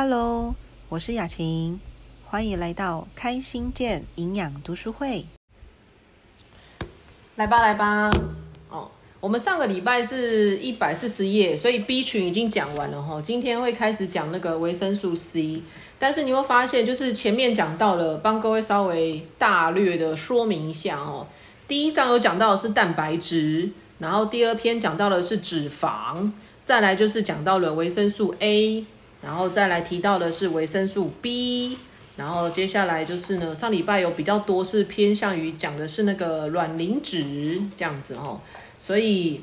Hello，我是雅琴，欢迎来到开心健营养读书会。来吧，来吧。哦，我们上个礼拜是一百四十页，所以 B 群已经讲完了哈。今天会开始讲那个维生素 C，但是你会发现，就是前面讲到了，帮各位稍微大略的说明一下哦。第一章有讲到的是蛋白质，然后第二篇讲到的是脂肪，再来就是讲到了维生素 A。然后再来提到的是维生素 B，然后接下来就是呢，上礼拜有比较多是偏向于讲的是那个卵磷脂这样子哦，所以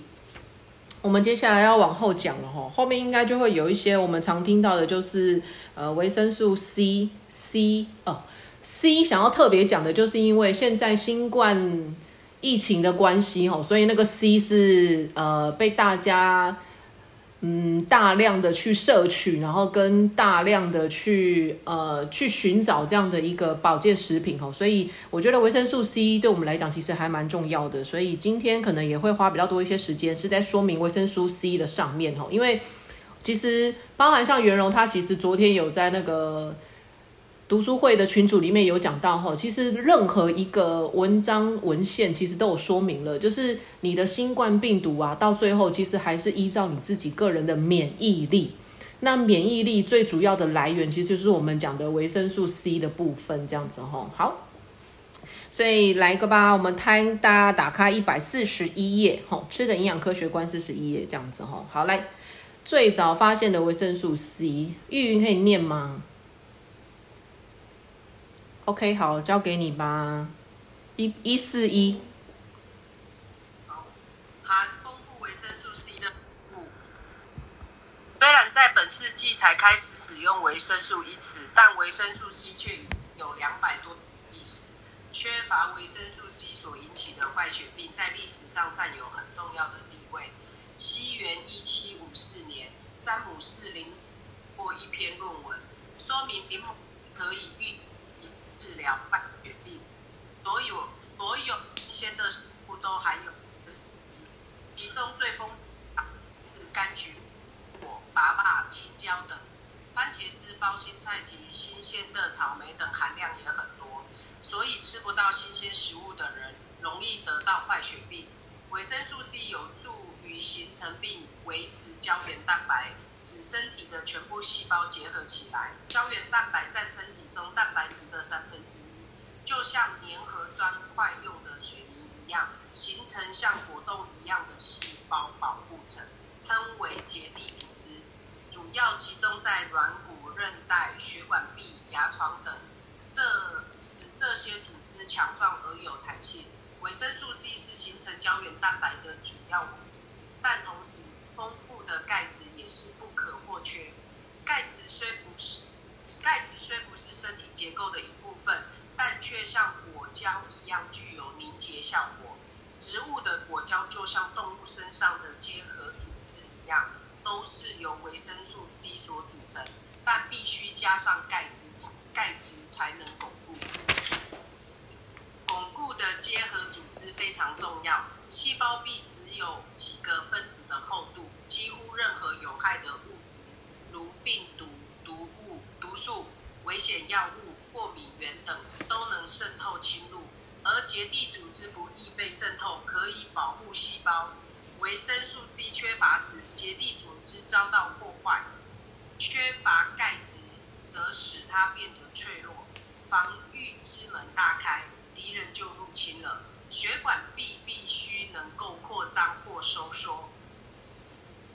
我们接下来要往后讲了哈，后面应该就会有一些我们常听到的，就是呃维生素 C C 哦 C 想要特别讲的就是因为现在新冠疫情的关系哦，所以那个 C 是呃被大家。嗯，大量的去摄取，然后跟大量的去呃去寻找这样的一个保健食品哦，所以我觉得维生素 C 对我们来讲其实还蛮重要的，所以今天可能也会花比较多一些时间是在说明维生素 C 的上面哦，因为其实包含像袁荣他其实昨天有在那个。读书会的群组里面有讲到哈，其实任何一个文章文献其实都有说明了，就是你的新冠病毒啊，到最后其实还是依照你自己个人的免疫力。那免疫力最主要的来源，其实就是我们讲的维生素 C 的部分，这样子哈。好，所以来一个吧，我们摊大家打开一百四十一页，哈，吃的营养科学观四十一页这样子哈。好，来最早发现的维生素 C，玉云可以念吗？OK，好，交给你吧。一一四一。含丰富维生素 C 的物。虽然在本世纪才开始使用维生素一词，但维生素 C 却有两百多历史。缺乏维生素 C 所引起的坏血病，在历史上占有很重要的地位。西元一七五四年，詹姆斯林过一篇论文，说明林可以预。治疗败血病，所有所有新鲜的食物都含有其中最丰是柑橘、果、芭辣、青椒等，番茄汁、包心菜及新鲜的草莓等含量也很多，所以吃不到新鲜食物的人容易得到坏血病。维生素 C 有助形成并维持胶原蛋白。使身体的全部细胞结合起来。胶原蛋白在身体中蛋白质的三分之一，就像粘合砖块用的水泥一样，形成像果冻一样的细胞保护层，称为结缔组织。主要集中在软骨、韧带、血管壁、牙床等，这使这些组织强壮而有弹性。维生素 C 是形成胶原蛋白的主要物质，但同时丰富的钙质也是不。可或缺，钙质虽不是钙质虽不是身体结构的一部分，但却像果胶一样具有凝结效果。植物的果胶就像动物身上的结合组织一样，都是由维生素 C 所组成，但必须加上钙质钙质才能巩固。巩固的结合组织非常重要，细胞壁有几个分子的厚度，几乎任何有害的物质，如病毒、毒物、毒素、危险药物、过敏原等，都能渗透侵入。而结缔组织不易被渗透，可以保护细胞。维生素 C 缺乏时，结缔组织遭到破坏；缺乏钙质，则使它变得脆弱，防御之门大开。敌人就入侵了，血管壁必须能够扩张或收缩，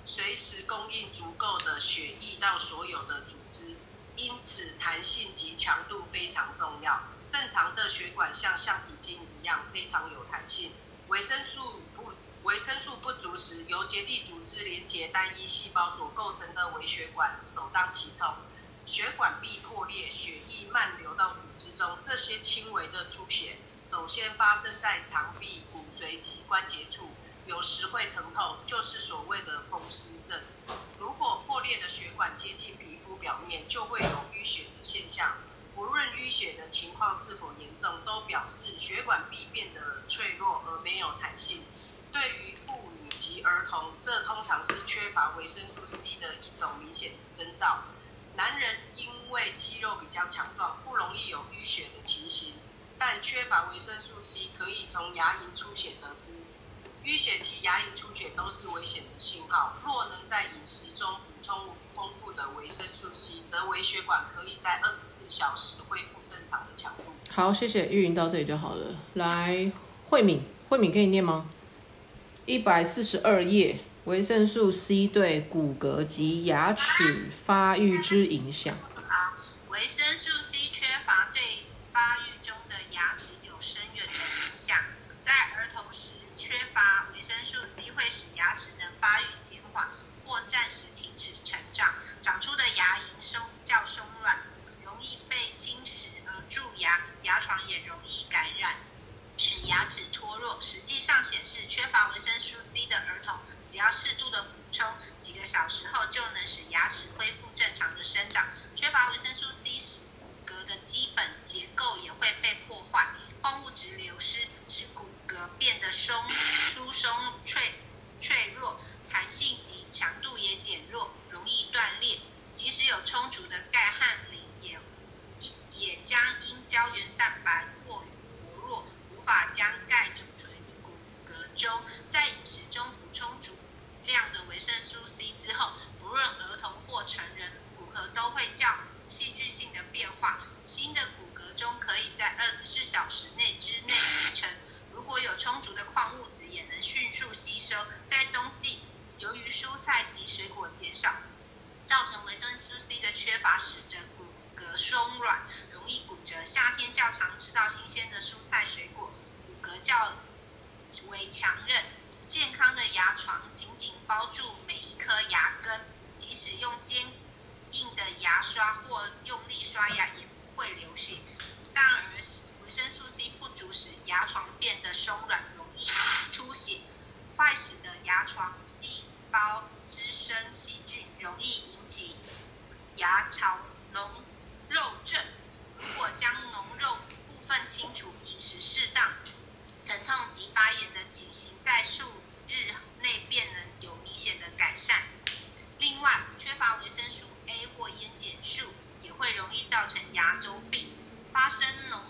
随时供应足够的血液到所有的组织，因此弹性及强度非常重要。正常的血管像橡皮筋一样非常有弹性。维生素不维生素不足时，由结缔组织连接单一细胞所构成的微血管首当其冲。血管壁破裂，血液漫流到组织中。这些轻微的出血首先发生在肠壁、骨髓及关节处，有时会疼痛，就是所谓的风湿症。如果破裂的血管接近皮肤表面，就会有淤血的现象。无论淤血的情况是否严重，都表示血管壁变得脆弱而没有弹性。对于妇女及儿童，这通常是缺乏维生素 C 的一种明显征兆。男人因为肌肉比较强壮，不容易有淤血的情形，但缺乏维生素 C 可以从牙龈出血得知。淤血及牙龈出血都是危险的信号。若能在饮食中补充丰富的维生素 C，则微血管可以在二十四小时恢复正常的强度。好，谢谢玉云到这里就好了。来，慧敏，慧敏可以念吗？一百四十二页，维生素 C 对骨骼及牙齿发育之影响。啊，维生素 C 缺乏对发育中的牙齿有深远的影响。在儿童时缺乏维生素 C 会使牙齿的发育减缓或暂时停止成长，长出的牙龈松较松软，容易被侵蚀而蛀牙，牙床也容易感染，使牙齿脱落。实际上显示，缺乏维生素 C 的儿童，只要适度的补充，几个小时后就能使牙齿恢复正常的生长。缺乏维生素 C 使骨骼的基本结构也会被破坏，矿物质流失，使骨骼变得松、疏松、脆脆弱，弹性及强度也减弱，容易断裂。即使有充足的钙和磷，也也将因胶原蛋白过于薄弱，无法将钙储存于骨骼中。在饮食中补充足量的维生素 C 之后，不论儿童或成人，骨骼都会较戏剧性的变化。新的骨骼中可以在二十四小时内之内形成。如果有充足的矿物质，也能迅速吸收。在冬季，由于蔬菜及水果减少，造成维生素 C 的缺乏，使得骨骼松软，容易骨折。夏天较常吃到新鲜的蔬菜水果，骨骼较为强韧。健康的牙床紧紧包住每一颗牙根，即使用坚硬的牙刷或用力刷牙也不会流血。但而维生素 C 不足使牙床变得松软，容易出血，坏死的牙床细胞滋生细菌，容易引起牙槽脓肉症。如果将脓肉部分清除，饮食适当，疼痛及发炎的情形在数日内便能有明显的改善。另外，缺乏维生素 A 或烟碱素也会容易造成牙周病，发生脓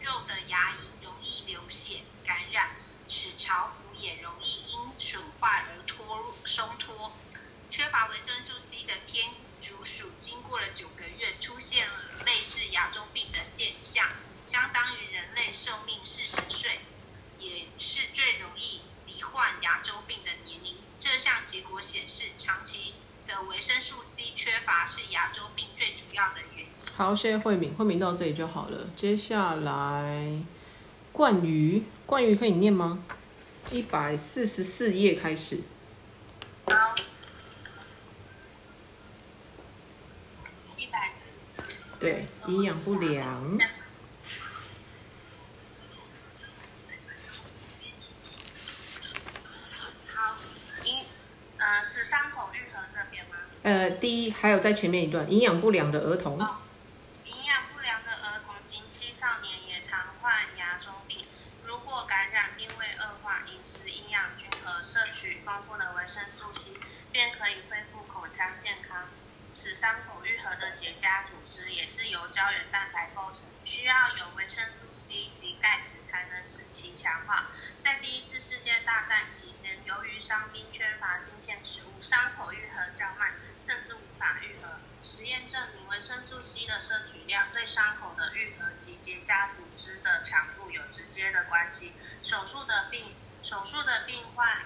肉的牙龈容易流血感染，齿槽骨也容易因损坏而脱松脱。缺乏维生素 C 的天竺鼠经过了九个月，出现了类似牙周病的现象，相当于人类寿命四十岁，也是最容易罹患牙周病的年龄。这项结果显示，长期的维生素 C 缺乏是牙周病最主要的原因。好，谢谢慧敏，慧敏到这里就好了。接下来，冠瑜，冠瑜可以念吗？一百四十四页开始。好，一百四十四。对，营养不良。好，营呃是伤口愈合这边吗？呃，第一还有在前面一段，营养不良的儿童。哦，营养不良的儿童及青少年也常患牙周病。如果感染并未恶化，饮食营养均衡，摄取丰富的维生素 C，便可以恢复口腔健康。使伤口愈合的结痂组织也是由胶原蛋白构成，需要有维生素 C 及钙质才能使其强化。在第一次世界大战期间，由于伤兵缺乏新鲜食物，伤口愈合较慢，甚至无法愈合。实验证明，维生素 C 的摄取量对伤口的愈合及结痂组织的强度有直接的关系。手术的病手术的病患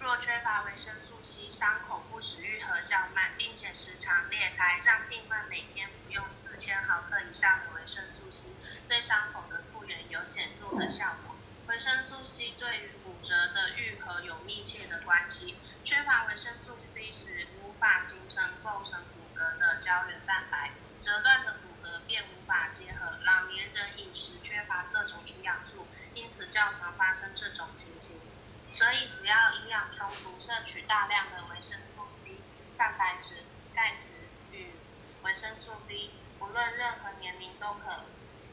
若缺乏维生素 C，伤口不止愈合较慢，并且时常裂开。让病患每天服用四千毫克以上的维生素 C，对伤口的复原有显著的效果。维生素 C 对于骨折的愈合有密切的关系。缺乏维生素 C 时，无法形成构成骨骼的胶原蛋白，折断的骨骼便无法结合。老年人饮食缺乏各种营养素，因此较常发生这种情形。所以，只要营养充足，摄取大量的维生素 C、蛋白质、钙质与维生素 D，无论任何年龄都可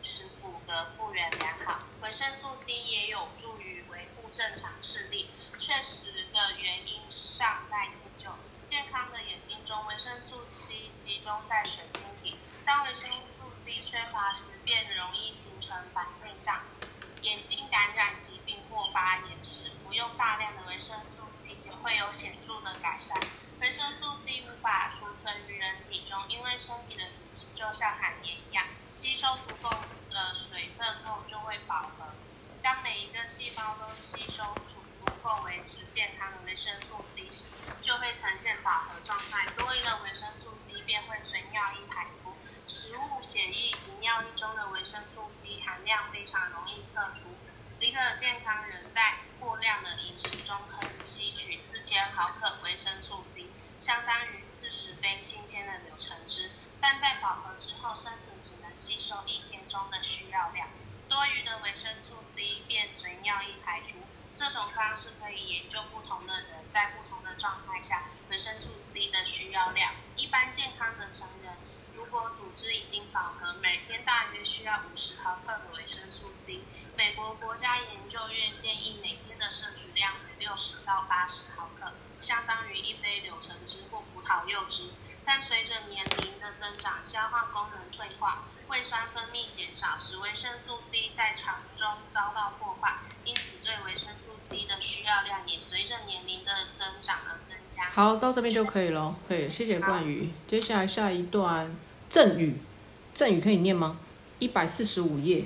使骨骼复原良好。维生素 C 也有助于维护正常视力，确实的原因尚待研究。健康的眼睛中，维生素 C 集中在水晶体。当维生素 C 缺乏时，便容易形成白内障、眼睛感染疾病或发炎时，用大量的维生素 C 也会有显著的改善。维生素 C 无法储存于人体中，因为身体的组织就像海绵一样，吸收足够的水分后就会饱和。当每一个细胞都吸收足足够维持健康的维生素 C 时，就会呈现饱和状态。多余的维生素 C 便会随尿液排出。食物、血液及尿液中的维生素 C 含量非常容易测出。一个健康人在过量的饮食中可以吸取四千毫克维生素 C，相当于四十杯新鲜的柳橙汁。但在饱和之后，身体只能吸收一天中的需要量，多余的维生素 C 便随尿液排出。这种方式可以研究不同的人在不同的状态下维生素 C 的需要量。一般健康的成人，如果组织已经饱和，每天大约需要五十毫克的维生素 C。美国国家研究院建议每天的摄取量为六十到八十毫克，相当于一杯柳橙汁或葡萄柚汁。但随着年龄的增长，消化功能退化，胃酸分泌减少，使维生素 C 在肠中遭到破坏，因此对维生素 C 的需要量也随着年龄的增长而增加。好，到这边就可以了。可以，谢谢冠宇。接下来下一段赠语，赠语可以念吗？一百四十五页，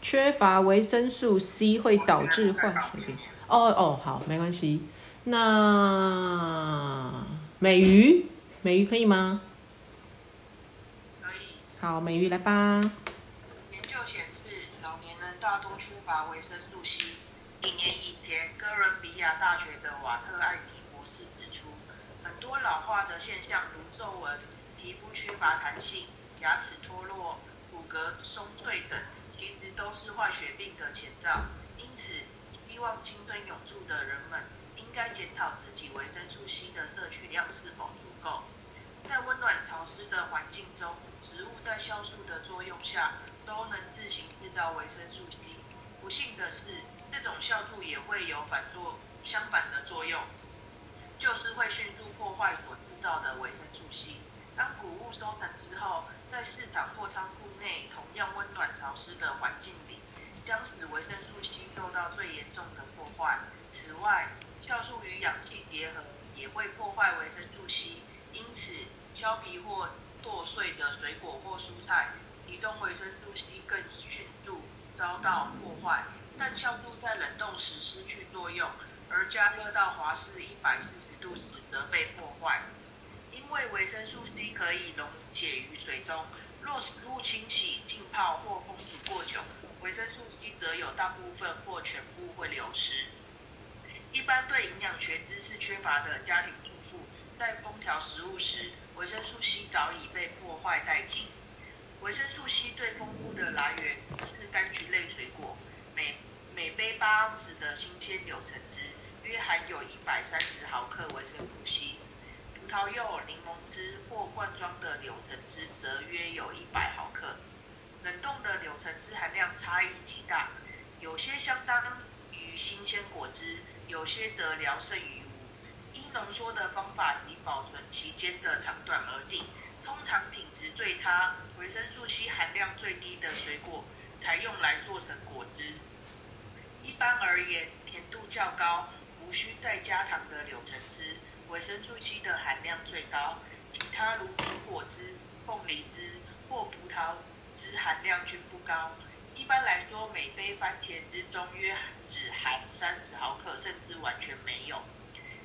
缺乏维生素 C 会导致坏血病。哦哦，好，没关系。那美鱼，美鱼可以吗？可以。好，美鱼来吧。研究显示，老年人大多缺乏维生素 C。一年以前，哥伦比亚大学的瓦特艾迪博士指出，很多老化的现象，如皱纹、皮肤缺乏弹性、牙齿脱落、骨骼松脆等，其实都是坏血病的前兆。因此，希望青春永驻的人们，应该检讨自己维生素 C 的摄取量是否足够。在温暖潮湿的环境中，植物在酵素的作用下，都能自行制造维生素 C。不幸的是，这种酵素也会有反作相反的作用，就是会迅速破坏所制造的维生素 C。当谷物收成之后，在市场或仓库内同样温暖潮湿的环境里，将使维生素 C 受到最严重的破坏。此外，酵素与氧气结合也会破坏维生素 C，因此削皮或剁碎的水果或蔬菜，其中维生素 C 更迅速遭到破坏。但酵素在冷冻时失去作用，而加热到华氏一百四十度时则被破坏。因为维生素 C 可以溶解于水中，若食物清洗、浸泡或烹煮过久，维生素 C 则有大部分或全部会流失。一般对营养学知识缺乏的家庭主妇，在烹调食物时，维生素 C 早已被破坏殆尽。维生素 C 最丰富的来源是柑橘类水果，每每杯八盎司的新鲜柳橙汁约含有一百三十毫克维生素 C。葡萄柚、柠檬汁或罐装的柳橙汁则约有一百毫克。冷冻的柳橙汁含量差异极大，有些相当于新鲜果汁，有些则聊胜于无。依浓缩的方法及保存期间的长短而定。通常品质最差、维生素 C 含量最低的水果才用来做成果汁。一般而言，甜度较高、无需再加糖的柳橙汁。维生素 C 的含量最高，其他如苹果汁、凤梨汁或葡萄汁含量均不高。一般来说，每杯番茄汁中约只含三十毫克，甚至完全没有。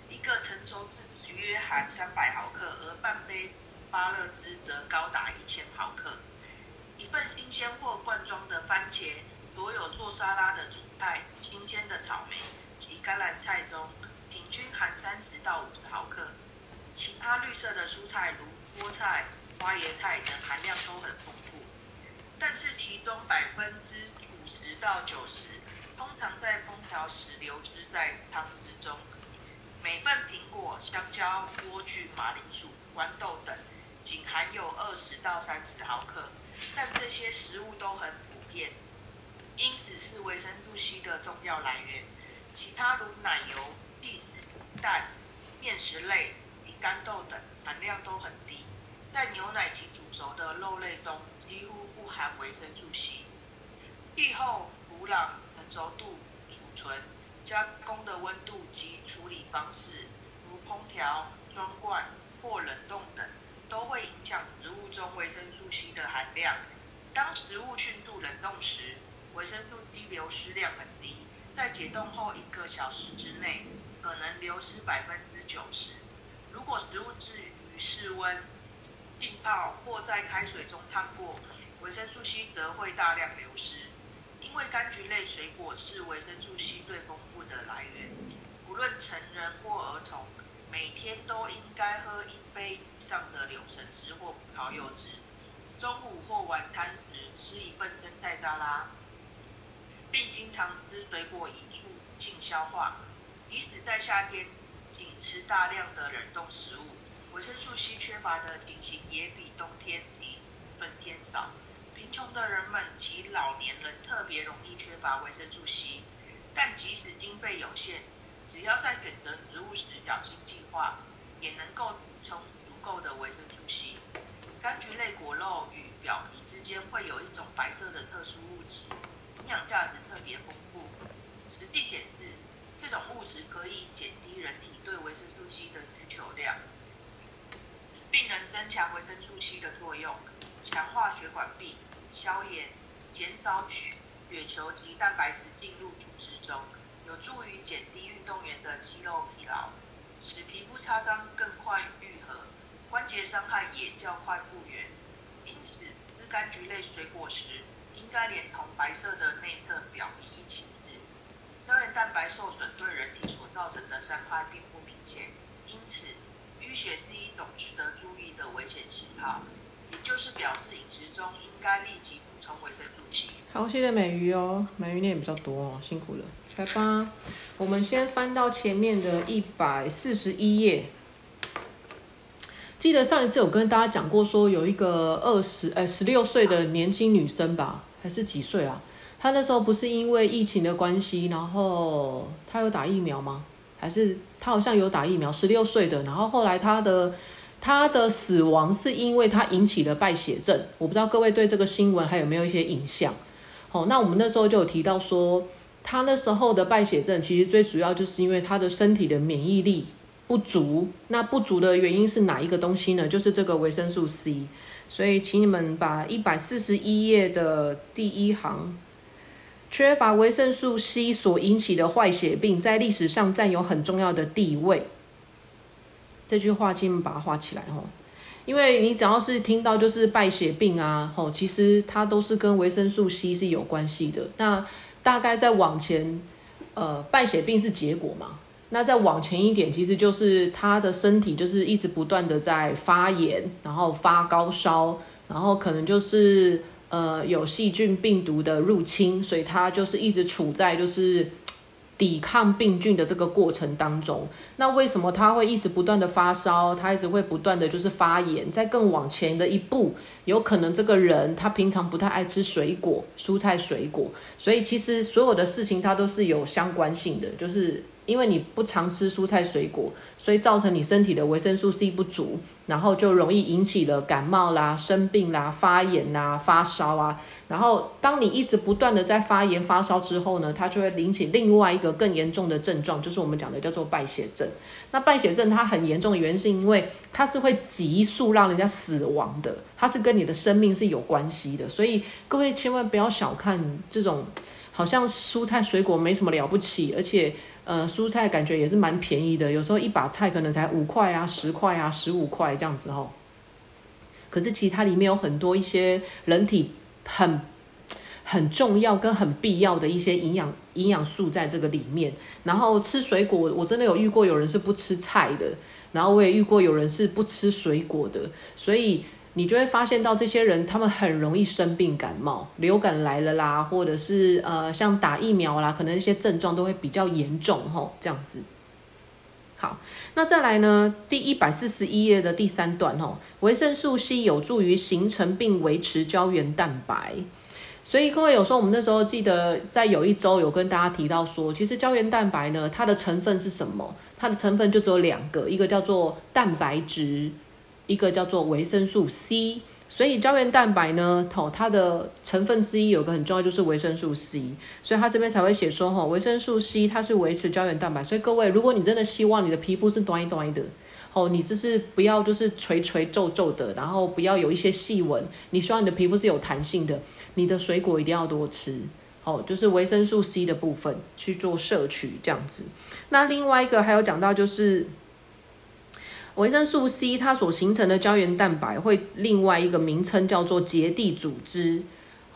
一个成熟质只约含三百毫克，而半杯芭乐汁则高达一千毫克。一份新鲜或罐装的番茄，所有做沙拉的主菜、新鲜的草莓及甘蓝菜中。均含三十到五十毫克，其他绿色的蔬菜如菠菜、花椰菜等含量都很丰富，但是其中百分之五十到九十通常在烹调时流失在汤汁中。每份苹果、香蕉、莴苣、马铃薯、豌豆等仅含有二十到三十毫克，但这些食物都很普遍，因此是维生素 C 的重要来源。其他如奶油。蛋、面食类、饼干豆等含量都很低，在牛奶及煮熟的肉类中几乎不含维生素 C。气候、土壤、成熟度、储存、加工的温度及处理方式，如烹调、装罐或冷冻等，都会影响植物中维生素 C 的含量。当食物迅速冷冻时，维生素 C 流失量很低，在解冻后一个小时之内，可能流失百分之九十。如果食物置于室温浸泡或在开水中烫过，维生素 C 则会大量流失。因为柑橘类水果是维生素 C 最丰富的来源，无论成人或儿童，每天都应该喝一杯以上的柳橙汁或葡萄柚汁。中午或晚餐时吃一份生菜沙拉，并经常吃水果以促进消化。即使在夏天，仅吃大量的冷冻食物，维生素 C 缺乏的情形也比冬天及春天少。贫穷的人们及老年人特别容易缺乏维生素 C，但即使经费有限，只要在选择食物时小心计划，也能够补充足够的维生素 C。柑橘类果肉与表皮之间会有一种白色的特殊物质，营养价值特别丰富。实际显示，这种物质可以减低人体对维生素 C 的需求量，并能增强维生素 C 的作用，强化血管壁、消炎、减少血球及蛋白质进入组织中，有助于减低运动员的肌肉疲劳，使皮肤擦伤更快愈合。关节伤害也较快复原，因此吃柑橘类水果时，应该连同白色的内侧表皮一起。胶原蛋白受损对人体所造成的伤害并不明显，因此淤血是一种值得注意的危险信号，也就是表示饮食中应该立即补充维生素 C。好，谢谢美鱼哦，美鱼念比较多哦，辛苦了。来吧，我们先翻到前面的一百四十一页。记得上一次有跟大家讲过，说有一个二十哎十六岁的年轻女生吧，还是几岁啊？他那时候不是因为疫情的关系，然后他有打疫苗吗？还是他好像有打疫苗？十六岁的，然后后来他的他的死亡是因为他引起了败血症。我不知道各位对这个新闻还有没有一些印象？好，那我们那时候就有提到说，他那时候的败血症其实最主要就是因为他的身体的免疫力。不足，那不足的原因是哪一个东西呢？就是这个维生素 C。所以，请你们把一百四十一页的第一行，缺乏维生素 C 所引起的坏血病，在历史上占有很重要的地位。这句话，请你们把它画起来哦。因为你只要是听到就是败血病啊，吼，其实它都是跟维生素 C 是有关系的。那大概再往前，呃，败血病是结果嘛？那再往前一点，其实就是他的身体就是一直不断的在发炎，然后发高烧，然后可能就是呃有细菌病毒的入侵，所以他就是一直处在就是抵抗病菌的这个过程当中。那为什么他会一直不断的发烧？他一直会不断的就是发炎？再更往前的一步，有可能这个人他平常不太爱吃水果、蔬菜、水果，所以其实所有的事情它都是有相关性的，就是。因为你不常吃蔬菜水果，所以造成你身体的维生素 C 不足，然后就容易引起了感冒啦、生病啦、发炎啦、发烧啊。然后当你一直不断的在发炎发烧之后呢，它就会引起另外一个更严重的症状，就是我们讲的叫做败血症。那败血症它很严重的原因是因为它是会急速让人家死亡的，它是跟你的生命是有关系的。所以各位千万不要小看这种，好像蔬菜水果没什么了不起，而且。呃，蔬菜感觉也是蛮便宜的，有时候一把菜可能才五块啊、十块啊、十五块这样子哦。可是其他里面有很多一些人体很很重要跟很必要的一些营养营养素在这个里面。然后吃水果，我真的有遇过有人是不吃菜的，然后我也遇过有人是不吃水果的，所以。你就会发现到这些人，他们很容易生病、感冒、流感来了啦，或者是呃，像打疫苗啦，可能一些症状都会比较严重吼，这样子。好，那再来呢？第一百四十一页的第三段吼，维生素 C 有助于形成并维持胶原蛋白。所以各位有时候我们那时候记得在有一周有跟大家提到说，其实胶原蛋白呢，它的成分是什么？它的成分就只有两个，一个叫做蛋白质。一个叫做维生素 C。所以胶原蛋白呢，哦，它的成分之一有个很重要，就是维生素 C。所以它这边才会写说，哈，维生素 C 它是维持胶原蛋白。所以各位，如果你真的希望你的皮肤是端一端的，哦，你就是不要就是垂垂皱皱的，然后不要有一些细纹，你希望你的皮肤是有弹性的，你的水果一定要多吃，哦，就是维生素 C 的部分去做摄取这样子。那另外一个还有讲到就是。维生素 C 它所形成的胶原蛋白会另外一个名称叫做结缔组织，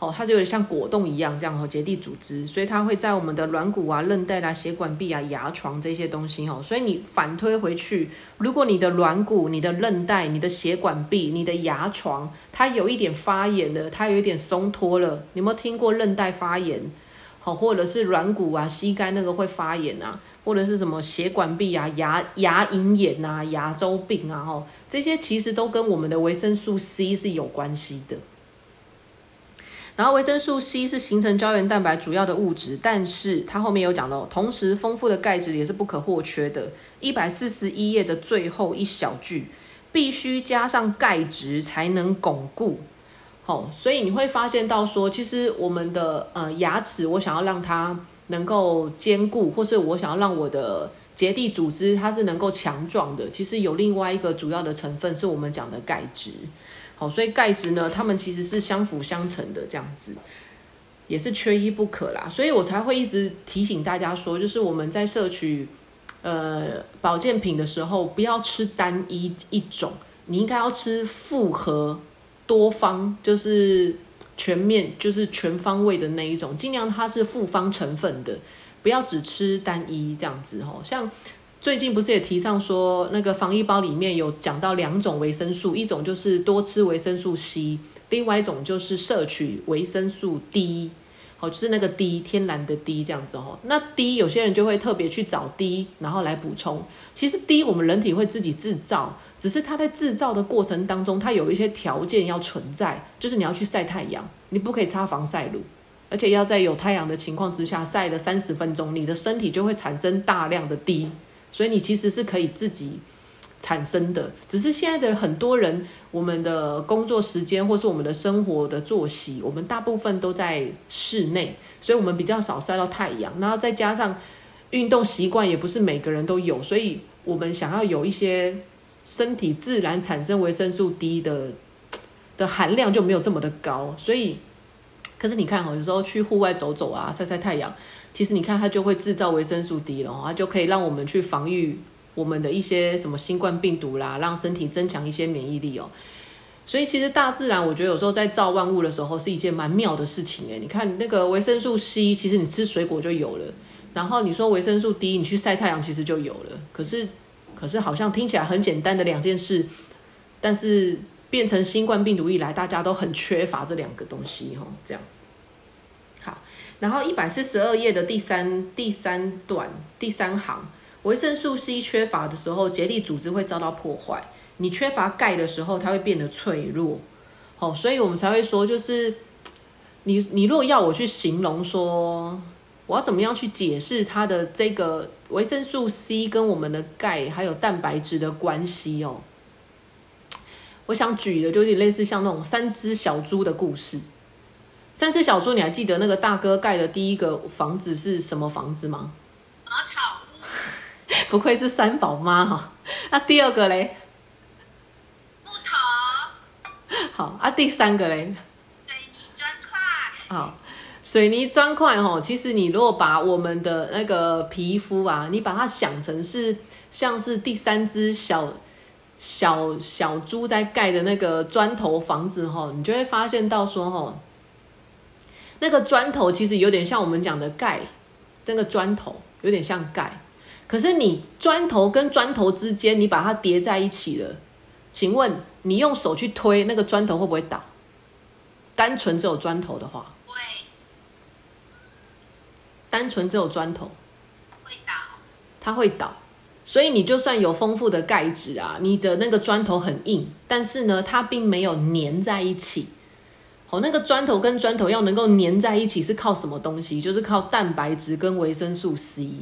哦，它就有点像果冻一样这样哦，结缔组织，所以它会在我们的软骨啊、韧带啊、血管壁啊、牙床这些东西哦，所以你反推回去，如果你的软骨、你的韧带、你的血管壁、你的牙床，它有一点发炎了，它有一点松脱了，你有没有听过韧带发炎？好，或者是软骨啊、膝盖那个会发炎啊？或者是什么血管壁啊、牙牙龈炎啊、牙周病啊，吼，这些其实都跟我们的维生素 C 是有关系的。然后维生素 C 是形成胶原蛋白主要的物质，但是它后面有讲到，同时丰富的钙质也是不可或缺的。一百四十一页的最后一小句，必须加上钙质才能巩固。好，所以你会发现到说，其实我们的呃牙齿，我想要让它。能够坚固，或是我想要让我的结缔组织它是能够强壮的，其实有另外一个主要的成分是我们讲的钙质。好，所以钙质呢，它们其实是相辅相成的，这样子也是缺一不可啦。所以我才会一直提醒大家说，就是我们在摄取呃保健品的时候，不要吃单一一种，你应该要吃复合多方，就是。全面就是全方位的那一种，尽量它是复方成分的，不要只吃单一这样子吼。像最近不是也提倡说，那个防疫包里面有讲到两种维生素，一种就是多吃维生素 C，另外一种就是摄取维生素 D。哦，就是那个 D 天然的 D 这样子哦。那 D 有些人就会特别去找 D，然后来补充。其实 D 我们人体会自己制造，只是它在制造的过程当中，它有一些条件要存在，就是你要去晒太阳，你不可以擦防晒乳，而且要在有太阳的情况之下晒了三十分钟，你的身体就会产生大量的 D，所以你其实是可以自己。产生的，只是现在的很多人，我们的工作时间或是我们的生活的作息，我们大部分都在室内，所以我们比较少晒到太阳。然后再加上运动习惯也不是每个人都有，所以我们想要有一些身体自然产生维生素 D 的的含量就没有这么的高。所以，可是你看哈，有时候去户外走走啊，晒晒太阳，其实你看它就会制造维生素 D 了，它就可以让我们去防御。我们的一些什么新冠病毒啦，让身体增强一些免疫力哦。所以其实大自然，我觉得有时候在造万物的时候是一件蛮妙的事情诶。你看那个维生素 C，其实你吃水果就有了。然后你说维生素 D，你去晒太阳其实就有了。可是，可是好像听起来很简单的两件事，但是变成新冠病毒以来，大家都很缺乏这两个东西哈。这样好，然后一百四十二页的第三第三段第三行。维生素 C 缺乏的时候，结缔组织会遭到破坏。你缺乏钙的时候，它会变得脆弱。好，所以我们才会说，就是你你如果要我去形容说，我要怎么样去解释它的这个维生素 C 跟我们的钙还有蛋白质的关系哦？我想举的就有点类似像那种三只小猪的故事。三只小猪，你还记得那个大哥盖的第一个房子是什么房子吗？不愧是三宝妈哈，那第二个嘞？木头。好啊，第三个嘞？水泥砖块。好，水泥砖块哈，其实你如果把我们的那个皮肤啊，你把它想成是像是第三只小小小猪在盖的那个砖头房子哈，你就会发现到说哈，那个砖头其实有点像我们讲的盖，那个砖头有点像钙。可是你砖头跟砖头之间，你把它叠在一起了，请问你用手去推那个砖头会不会倒？单纯只有砖头的话，会。单纯只有砖头，会倒。它会倒，所以你就算有丰富的钙质啊，你的那个砖头很硬，但是呢，它并没有粘在一起。哦，那个砖头跟砖头要能够粘在一起，是靠什么东西？就是靠蛋白质跟维生素 C。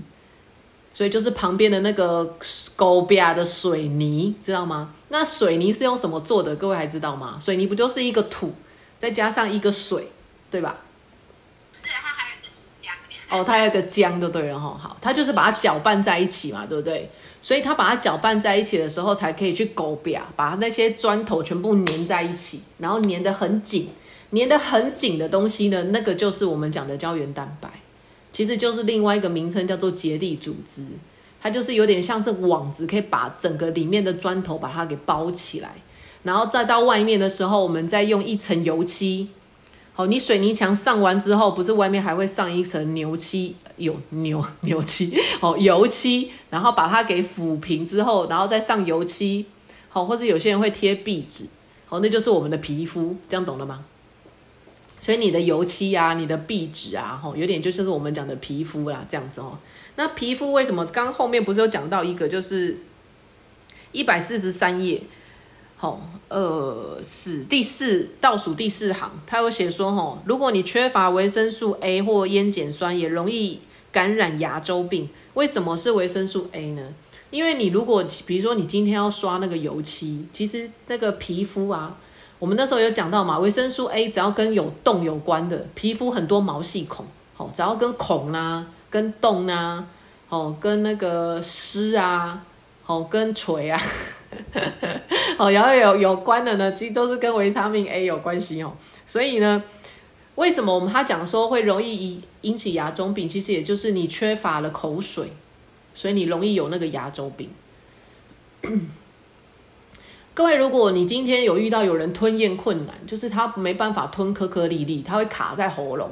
所以就是旁边的那个沟边的水泥，知道吗？那水泥是用什么做的？各位还知道吗？水泥不就是一个土，再加上一个水，对吧？是它还有一个泥浆。哦，它还有一个浆就对了哈。好，它就是把它搅拌在一起嘛，对不对？所以它把它搅拌在一起的时候，才可以去勾边，把那些砖头全部粘在一起，然后粘得很紧，粘得很紧的东西呢，那个就是我们讲的胶原蛋白。其实就是另外一个名称，叫做结缔组织。它就是有点像是网子，可以把整个里面的砖头把它给包起来，然后再到外面的时候，我们再用一层油漆。好，你水泥墙上完之后，不是外面还会上一层牛漆？有 牛牛漆哦，油漆，然后把它给抚平之后，然后再上油漆。好，或者有些人会贴壁纸。好，那就是我们的皮肤，这样懂了吗？所以你的油漆啊，你的壁纸啊，吼，有点就是我们讲的皮肤啦，这样子哦。那皮肤为什么刚后面不是有讲到一个，就是一百四十三页，好，呃，是第四倒数第四行，它有写说，吼，如果你缺乏维生素 A 或烟碱酸，也容易感染牙周病。为什么是维生素 A 呢？因为你如果比如说你今天要刷那个油漆，其实那个皮肤啊。我们那时候有讲到嘛，维生素 A 只要跟有洞有关的皮肤很多毛细孔，好，只要跟孔啊、跟洞啊、哦，跟那个湿啊、哦，跟垂啊，哦，然后有有关的呢，其实都是跟维他命 A 有关系哦。所以呢，为什么我们他讲说会容易引引起牙周病？其实也就是你缺乏了口水，所以你容易有那个牙周病。各位，如果你今天有遇到有人吞咽困难，就是他没办法吞颗颗粒粒，他会卡在喉咙，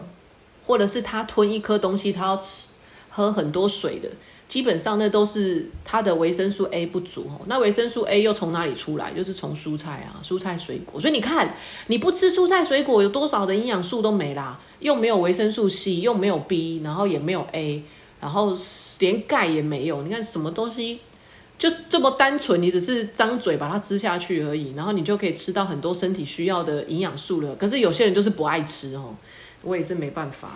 或者是他吞一颗东西，他要吃喝很多水的，基本上那都是他的维生素 A 不足。那维生素 A 又从哪里出来？就是从蔬菜啊，蔬菜水果。所以你看，你不吃蔬菜水果，有多少的营养素都没啦，又没有维生素 C，又没有 B，然后也没有 A，然后连钙也没有。你看什么东西？就这么单纯，你只是张嘴把它吃下去而已，然后你就可以吃到很多身体需要的营养素了。可是有些人就是不爱吃哦，我也是没办法，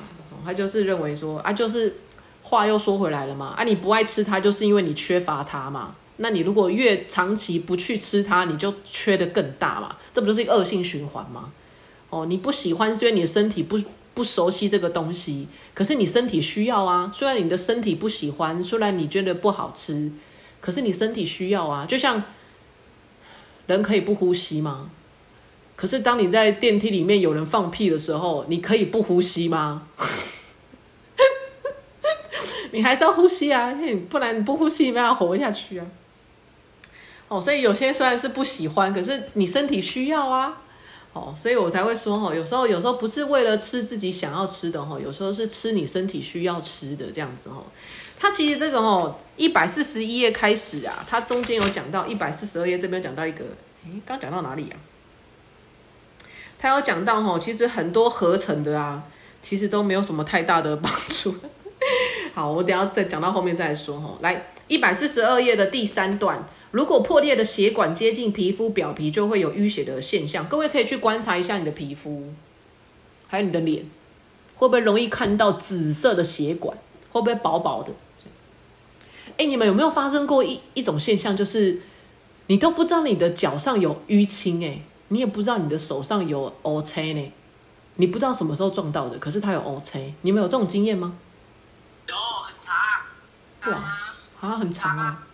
他就是认为说啊，就是话又说回来了嘛，啊你不爱吃它，就是因为你缺乏它嘛。那你如果越长期不去吃它，你就缺的更大嘛，这不就是一个恶性循环吗？哦，你不喜欢是因为你的身体不不熟悉这个东西，可是你身体需要啊。虽然你的身体不喜欢，虽然你觉得不好吃。可是你身体需要啊，就像人可以不呼吸吗？可是当你在电梯里面有人放屁的时候，你可以不呼吸吗？你还是要呼吸啊，不然你不呼吸，你没办法活下去啊。哦，所以有些虽然是不喜欢，可是你身体需要啊。哦，所以我才会说哦，有时候有时候不是为了吃自己想要吃的哦，有时候是吃你身体需要吃的这样子哦。它其实这个哦，一百四十一页开始啊，它中间有讲到一百四十二页这边讲到一个，诶，刚讲到哪里啊？它有讲到哦，其实很多合成的啊，其实都没有什么太大的帮助。好，我等下再讲到后面再说哈。来，一百四十二页的第三段，如果破裂的血管接近皮肤表皮，就会有淤血的现象。各位可以去观察一下你的皮肤，还有你的脸，会不会容易看到紫色的血管？会不会薄薄的？哎，你们有没有发生过一一种现象，就是你都不知道你的脚上有淤青，哎，你也不知道你的手上有 O C 呢，你不知道什么时候撞到的，可是它有 O C，你们有这种经验吗？有很长，哇，啊，很长啊，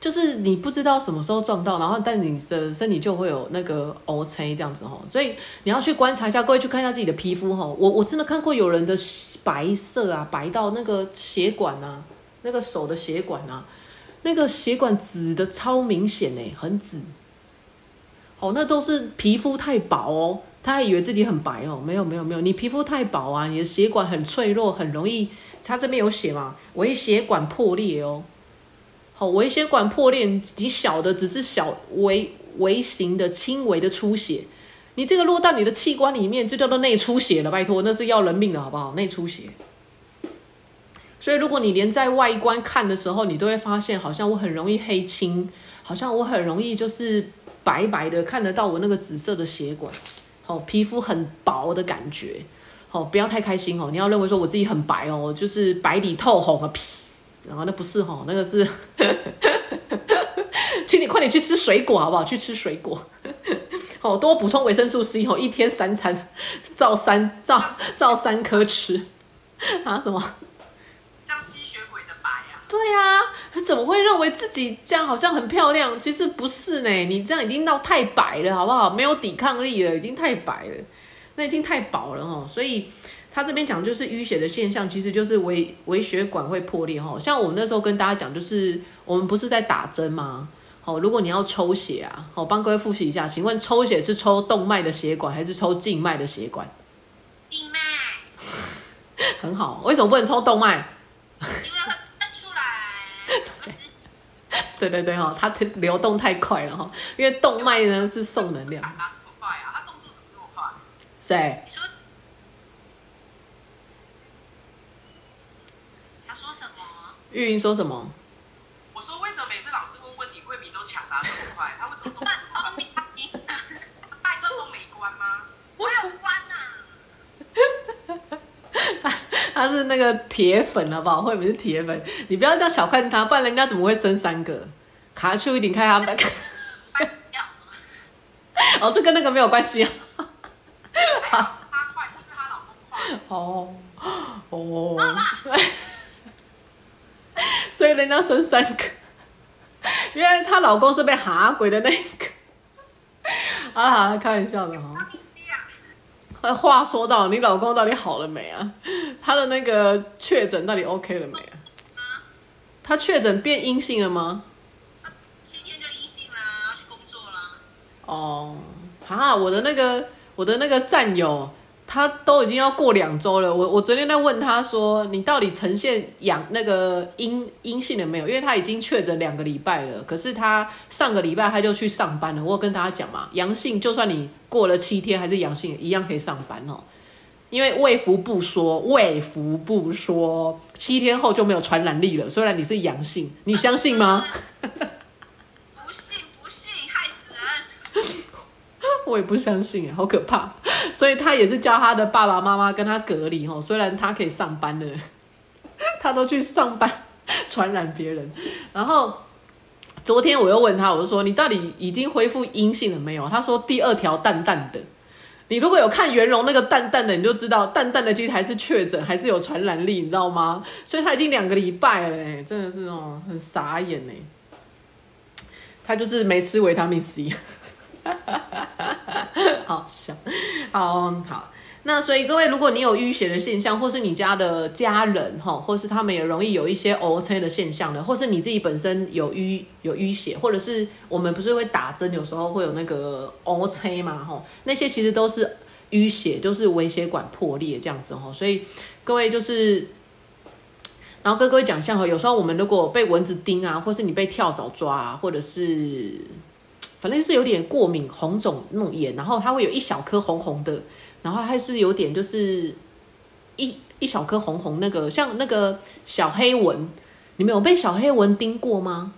就是你不知道什么时候撞到，然后但你的身体就会有那个 O C 这样子哈，所以你要去观察一下，各位去看一下自己的皮肤哈，我我真的看过有人的白色啊，白到那个血管啊。那个手的血管啊，那个血管紫的超明显哎，很紫。哦，那都是皮肤太薄哦，他还以为自己很白哦，没有没有没有，你皮肤太薄啊，你的血管很脆弱，很容易。他这边有写嘛，微血管破裂哦。好，微血管破裂，你小的只是小微微型的轻微的出血，你这个落到你的器官里面，就叫做内出血了，拜托，那是要人命的好不好？内出血。所以，如果你连在外观看的时候，你都会发现，好像我很容易黑青，好像我很容易就是白白的看得到我那个紫色的血管，哦，皮肤很薄的感觉，哦，不要太开心哦，你要认为说我自己很白哦，就是白里透红啊，皮，然后那不是哈，那个是，请你快点去吃水果好不好？去吃水果，哦，多补充维生素 C 哦，一天三餐照三照照三颗吃啊？什么？对呀、他怎么会认为自己这样好像很漂亮？其实不是呢，你这样已经到太白了，好不好？没有抵抗力了，已经太白了，那已经太薄了哦。所以他这边讲就是淤血的现象，其实就是微微血管会破裂哦。像我们那时候跟大家讲，就是我们不是在打针吗？哦，如果你要抽血啊，哦帮各位复习一下，请问抽血是抽动脉的血管还是抽静脉的血管？静脉，很好，为什么不能抽动脉？因为会对对对哈，它流动太快了哈，因为动脉呢是送能量。打这么快啊？他动作怎么这么快？谁？你说他说什么？玉云说什么？我说为什么每次老师问问题，慧敏都抢答这么快？他为什么动作这么快？麦克风没关吗？我有关呐、他是那个铁粉，好不好？慧敏是铁粉，你不要这样小看他，不然人家怎么会生三个？卡丘一定开他们。哦，这跟那个没有关系啊。好他快，不是他老公快。哦哦，所以人家生三个，因为她老公是被哈鬼的那个。好了好了，开玩笑的哈。话说到，你老公到底好了没啊？他的那个确诊到底 OK 了没啊？他确诊变阴性了吗？今天就阴性啦，要去工作啦。哦，啊，我的那个我的那个战友，他都已经要过两周了。我我昨天在问他说，你到底呈现阳那个阴阴性了没有？因为他已经确诊两个礼拜了，可是他上个礼拜他就去上班了。我有跟大家讲嘛，阳性就算你过了七天还是阳性，一样可以上班哦。因为卫福部说，卫福部说七天后就没有传染力了。虽然你是阳性，你相信吗？不信不信，害死人！我也不相信，好可怕。所以他也是叫他的爸爸妈妈跟他隔离哦。虽然他可以上班了，他都去上班传染别人。然后昨天我又问他，我就说你到底已经恢复阴性了没有？他说第二条淡淡的。你如果有看袁荣那个淡淡的，你就知道淡淡的其实还是确诊，还是有传染力，你知道吗？所以他已经两个礼拜了，真的是哦，很傻眼哎。他就是没吃维他命 C。好笑，好好。那所以各位，如果你有淤血的现象，或是你家的家人哈，或是他们也容易有一些 O C 的现象的，或是你自己本身有淤有淤血，或者是我们不是会打针，有时候会有那个 O C 嘛哈，那些其实都是淤血，都是微血管破裂这样子哈。所以各位就是，然后跟各位讲一下哈，有时候我们如果被蚊子叮啊，或是你被跳蚤抓啊，或者是反正就是有点过敏、红肿那种眼，然后它会有一小颗红红的，然后还是有点就是一一小颗红红那个，像那个小黑蚊，你们有被小黑蚊叮过吗？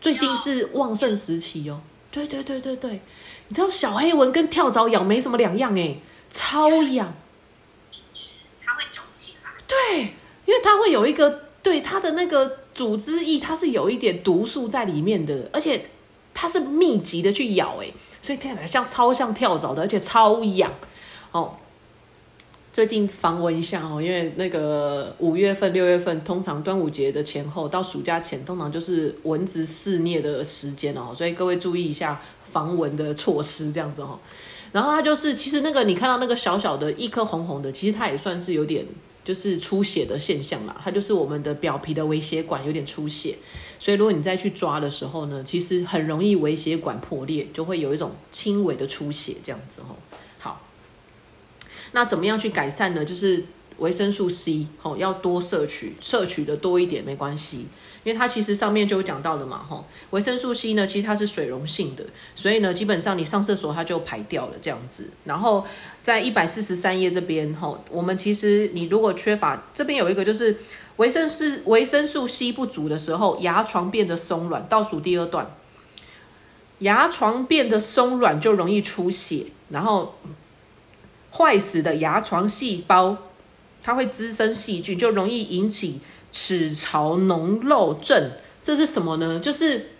最近是旺盛时期哦。对对对对对，你知道小黑蚊跟跳蚤咬没什么两样哎，超痒。它会肿起来。对，因为它会有一个对它的那个组织液，它是有一点毒素在里面的，而且它是密集的去咬，哎，所以看起来像超像跳蚤的，而且超痒哦。最近防蚊一下哦，因为那个五月份、六月份，通常端午节的前后到暑假前，通常就是蚊子肆虐的时间哦，所以各位注意一下防蚊的措施，这样子哦。然后它就是，其实那个你看到那个小小的一颗红红的，其实它也算是有点就是出血的现象啦。它就是我们的表皮的微血管有点出血，所以如果你再去抓的时候呢，其实很容易微血管破裂，就会有一种轻微的出血这样子哦。好，那怎么样去改善呢？就是维生素 C 哦，要多摄取，摄取的多一点没关系，因为它其实上面就有讲到了嘛，吼，维生素 C 呢，其实它是水溶性的，所以呢，基本上你上厕所它就排掉了这样子。然后在一百四十三页这边，吼，我们其实你如果缺乏，这边有一个就是维生素维生素 C 不足的时候，牙床变得松软，倒数第二段，牙床变得松软就容易出血，然后坏死的牙床细胞。它会滋生细菌，就容易引起齿槽脓漏症，这是什么呢？就是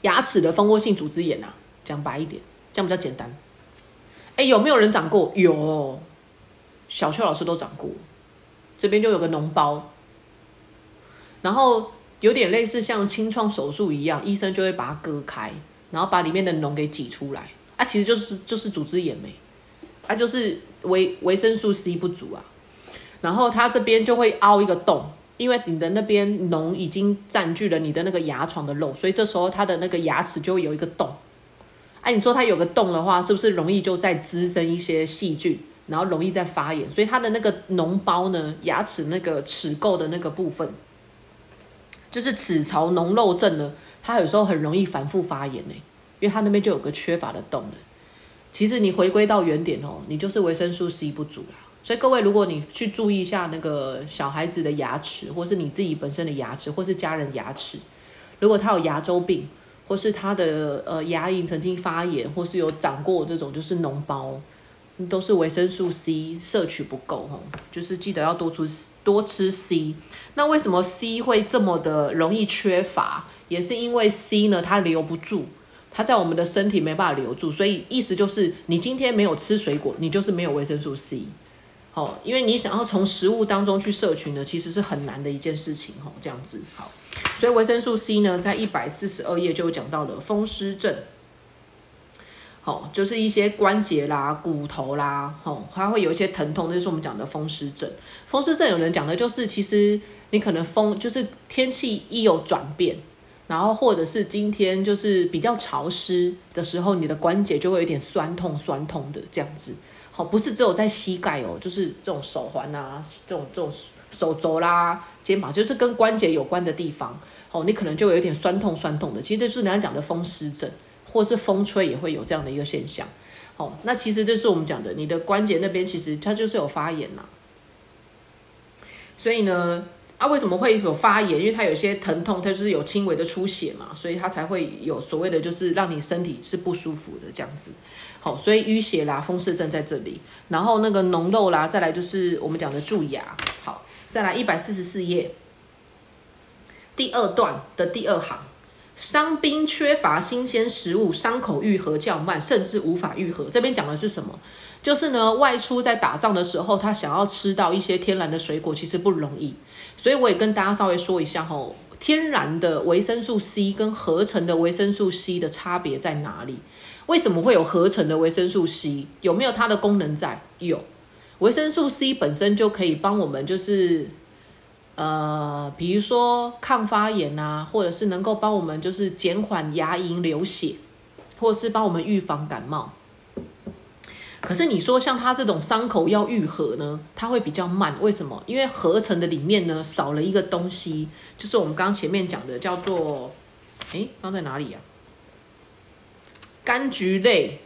牙齿的蜂窝性组织炎啊。讲白一点，这样比较简单。哎，有没有人长过？有，小邱老师都长过。这边就有个脓包，然后有点类似像清创手术一样，医生就会把它割开，然后把里面的脓给挤出来。啊，其实就是就是组织炎没，啊，就是维维生素 C 不足啊。然后它这边就会凹一个洞，因为你的那边脓已经占据了你的那个牙床的肉，所以这时候它的那个牙齿就会有一个洞。哎，你说它有个洞的话，是不是容易就再滋生一些细菌，然后容易再发炎？所以它的那个脓包呢，牙齿那个齿垢的那个部分，就是齿槽脓漏症呢，它有时候很容易反复发炎呢，因为它那边就有个缺乏的洞了。其实你回归到原点哦，你就是维生素 C 不足啦。所以各位，如果你去注意一下那个小孩子的牙齿，或是你自己本身的牙齿，或是家人牙齿，如果他有牙周病，或是他的呃牙龈曾经发炎，或是有长过这种就是脓包，都是维生素 C 摄取不够哦，就是记得要多出多吃 C。那为什么 C 会这么的容易缺乏？也是因为 C 呢，它留不住，它在我们的身体没办法留住，所以意思就是你今天没有吃水果，你就是没有维生素 C。好，因为你想要从食物当中去摄取呢，其实是很难的一件事情。吼，这样子好，所以维生素 C 呢，在一百四十二页就讲到了风湿症。好，就是一些关节啦、骨头啦，吼，它会有一些疼痛，这就是我们讲的风湿症。风湿症有人讲的就是，其实你可能风就是天气一有转变，然后或者是今天就是比较潮湿的时候，你的关节就会有点酸痛、酸痛的这样子。好，不是只有在膝盖哦，就是这种手环啊，这种这种手肘啦、肩膀，就是跟关节有关的地方，哦，你可能就有点酸痛酸痛的。其实这是人家讲的风湿症，或是风吹也会有这样的一个现象。哦，那其实这是我们讲的，你的关节那边其实它就是有发炎呐。所以呢，啊，为什么会有发炎？因为它有些疼痛，它就是有轻微的出血嘛，所以它才会有所谓的，就是让你身体是不舒服的这样子。好，所以淤血啦、风湿症在这里，然后那个脓漏啦，再来就是我们讲的蛀牙。好，再来一百四十四页第二段的第二行，伤兵缺乏新鲜食物，伤口愈合较慢，甚至无法愈合。这边讲的是什么？就是呢，外出在打仗的时候，他想要吃到一些天然的水果，其实不容易。所以我也跟大家稍微说一下吼，天然的维生素 C 跟合成的维生素 C 的差别在哪里？为什么会有合成的维生素 C？有没有它的功能在？有，维生素 C 本身就可以帮我们，就是呃，比如说抗发炎啊，或者是能够帮我们就是减缓牙龈流血，或者是帮我们预防感冒。可是你说像它这种伤口要愈合呢，它会比较慢。为什么？因为合成的里面呢少了一个东西，就是我们刚前面讲的叫做，诶，刚在哪里呀？柑橘类、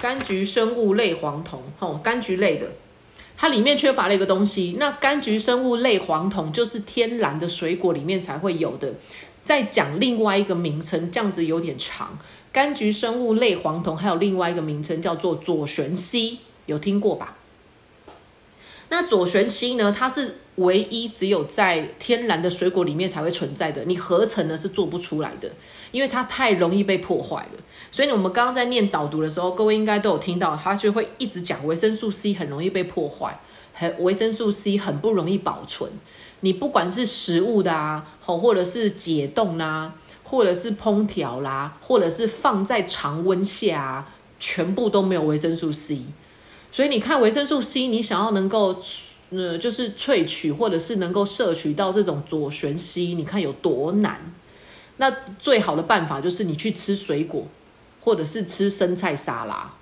柑橘生物类黄酮，吼，柑橘类的，它里面缺乏了一个东西。那柑橘生物类黄酮就是天然的水果里面才会有的。再讲另外一个名称，这样子有点长。柑橘生物类黄酮还有另外一个名称叫做左旋烯，有听过吧？那左旋烯呢？它是唯一只有在天然的水果里面才会存在的，你合成呢是做不出来的，因为它太容易被破坏了。所以我们刚刚在念导读的时候，各位应该都有听到，它就会一直讲维生素 C 很容易被破坏，很维生素 C 很不容易保存。你不管是食物的啊，好，或者是解冻啦，或者是烹调啦，或者是放在常温下啊，全部都没有维生素 C。所以你看维生素 C，你想要能够，呃，就是萃取或者是能够摄取到这种左旋 C，，你看有多难？那最好的办法就是你去吃水果，或者是吃生菜沙拉。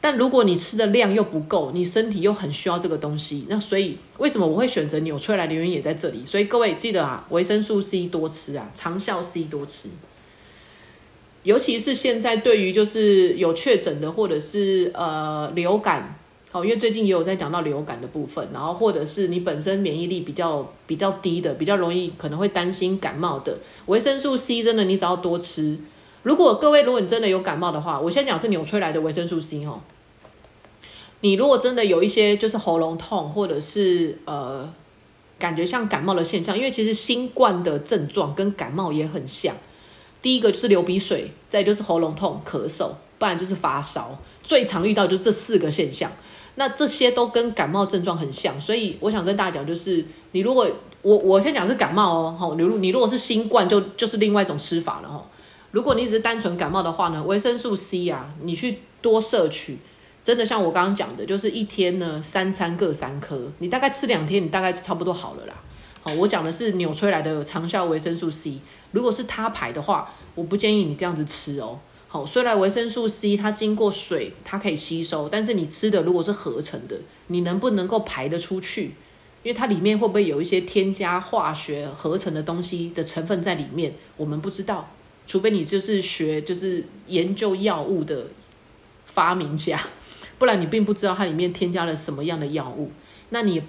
但如果你吃的量又不够，你身体又很需要这个东西，那所以为什么我会选择纽崔莱的原因也在这里。所以各位记得啊，维生素 C 多吃啊，长效 C 多吃。尤其是现在，对于就是有确诊的，或者是呃流感，好，因为最近也有在讲到流感的部分，然后或者是你本身免疫力比较比较低的，比较容易可能会担心感冒的，维生素 C 真的你只要多吃。如果各位如果你真的有感冒的话，我先讲是纽崔莱的维生素 C 哦。你如果真的有一些就是喉咙痛，或者是呃感觉像感冒的现象，因为其实新冠的症状跟感冒也很像。第一个就是流鼻水，再就是喉咙痛、咳嗽，不然就是发烧。最常遇到就是这四个现象。那这些都跟感冒症状很像，所以我想跟大家讲，就是你如果我我先讲是感冒哦，吼，你你如果是新冠，就就是另外一种吃法了吼。如果你只是单纯感冒的话呢，维生素 C 啊，你去多摄取，真的像我刚刚讲的，就是一天呢三餐各三颗，你大概吃两天，你大概差不多好了啦。好，我讲的是纽崔莱的长效维生素 C，如果是他牌的话，我不建议你这样子吃哦。好，虽然维生素 C 它经过水它可以吸收，但是你吃的如果是合成的，你能不能够排得出去？因为它里面会不会有一些添加化学合成的东西的成分在里面，我们不知道。除非你就是学就是研究药物的发明家，不然你并不知道它里面添加了什么样的药物。那你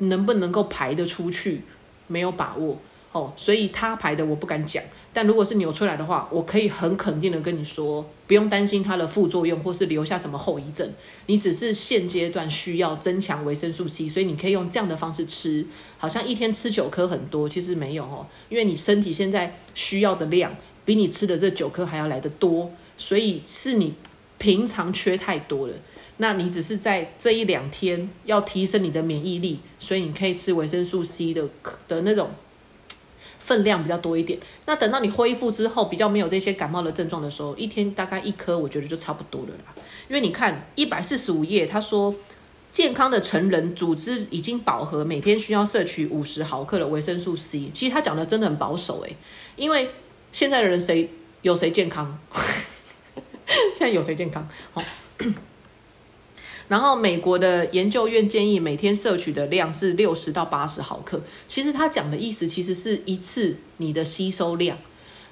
能不能够排得出去？没有把握哦，所以他排的我不敢讲。但如果是扭出来的话，我可以很肯定的跟你说，不用担心它的副作用或是留下什么后遗症。你只是现阶段需要增强维生素 C，所以你可以用这样的方式吃。好像一天吃九颗很多，其实没有哦，因为你身体现在需要的量比你吃的这九颗还要来得多，所以是你平常缺太多了。那你只是在这一两天要提升你的免疫力，所以你可以吃维生素 C 的的那种。分量比较多一点，那等到你恢复之后，比较没有这些感冒的症状的时候，一天大概一颗，我觉得就差不多了啦。因为你看一百四十五页，他说健康的成人组织已经饱和，每天需要摄取五十毫克的维生素 C。其实他讲的真的很保守诶，因为现在的人谁有谁健康？现在有谁健康？好。然后美国的研究院建议每天摄取的量是六十到八十毫克。其实他讲的意思其实是一次你的吸收量。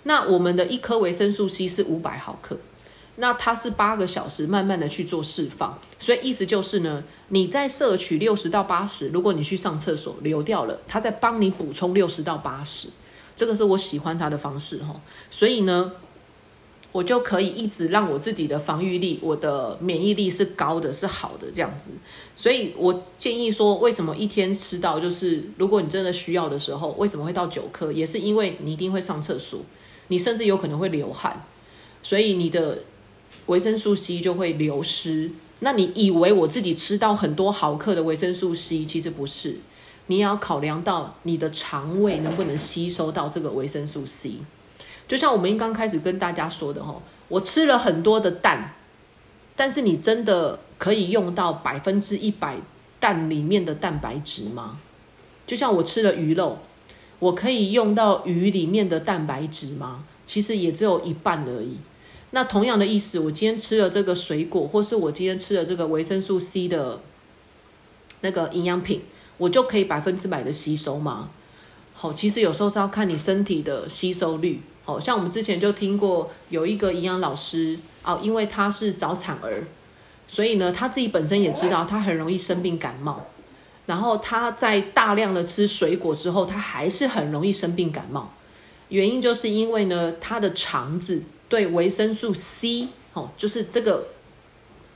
那我们的一颗维生素 C 是五百毫克，那它是八个小时慢慢的去做释放。所以意思就是呢，你在摄取六十到八十，如果你去上厕所流掉了，它在帮你补充六十到八十。这个是我喜欢它的方式哈。所以呢。我就可以一直让我自己的防御力、我的免疫力是高的、是好的这样子，所以我建议说，为什么一天吃到就是，如果你真的需要的时候，为什么会到九颗？也是因为你一定会上厕所，你甚至有可能会流汗，所以你的维生素 C 就会流失。那你以为我自己吃到很多毫克的维生素 C，其实不是，你也要考量到你的肠胃能不能吸收到这个维生素 C。就像我们刚开始跟大家说的哈，我吃了很多的蛋，但是你真的可以用到百分之一百蛋里面的蛋白质吗？就像我吃了鱼肉，我可以用到鱼里面的蛋白质吗？其实也只有一半而已。那同样的意思，我今天吃了这个水果，或是我今天吃了这个维生素 C 的那个营养品，我就可以百分之百的吸收吗？好，其实有时候是要看你身体的吸收率。哦，像我们之前就听过有一个营养老师哦，因为他是早产儿，所以呢，他自己本身也知道他很容易生病感冒，然后他在大量的吃水果之后，他还是很容易生病感冒。原因就是因为呢，他的肠子对维生素 C 哦，就是这个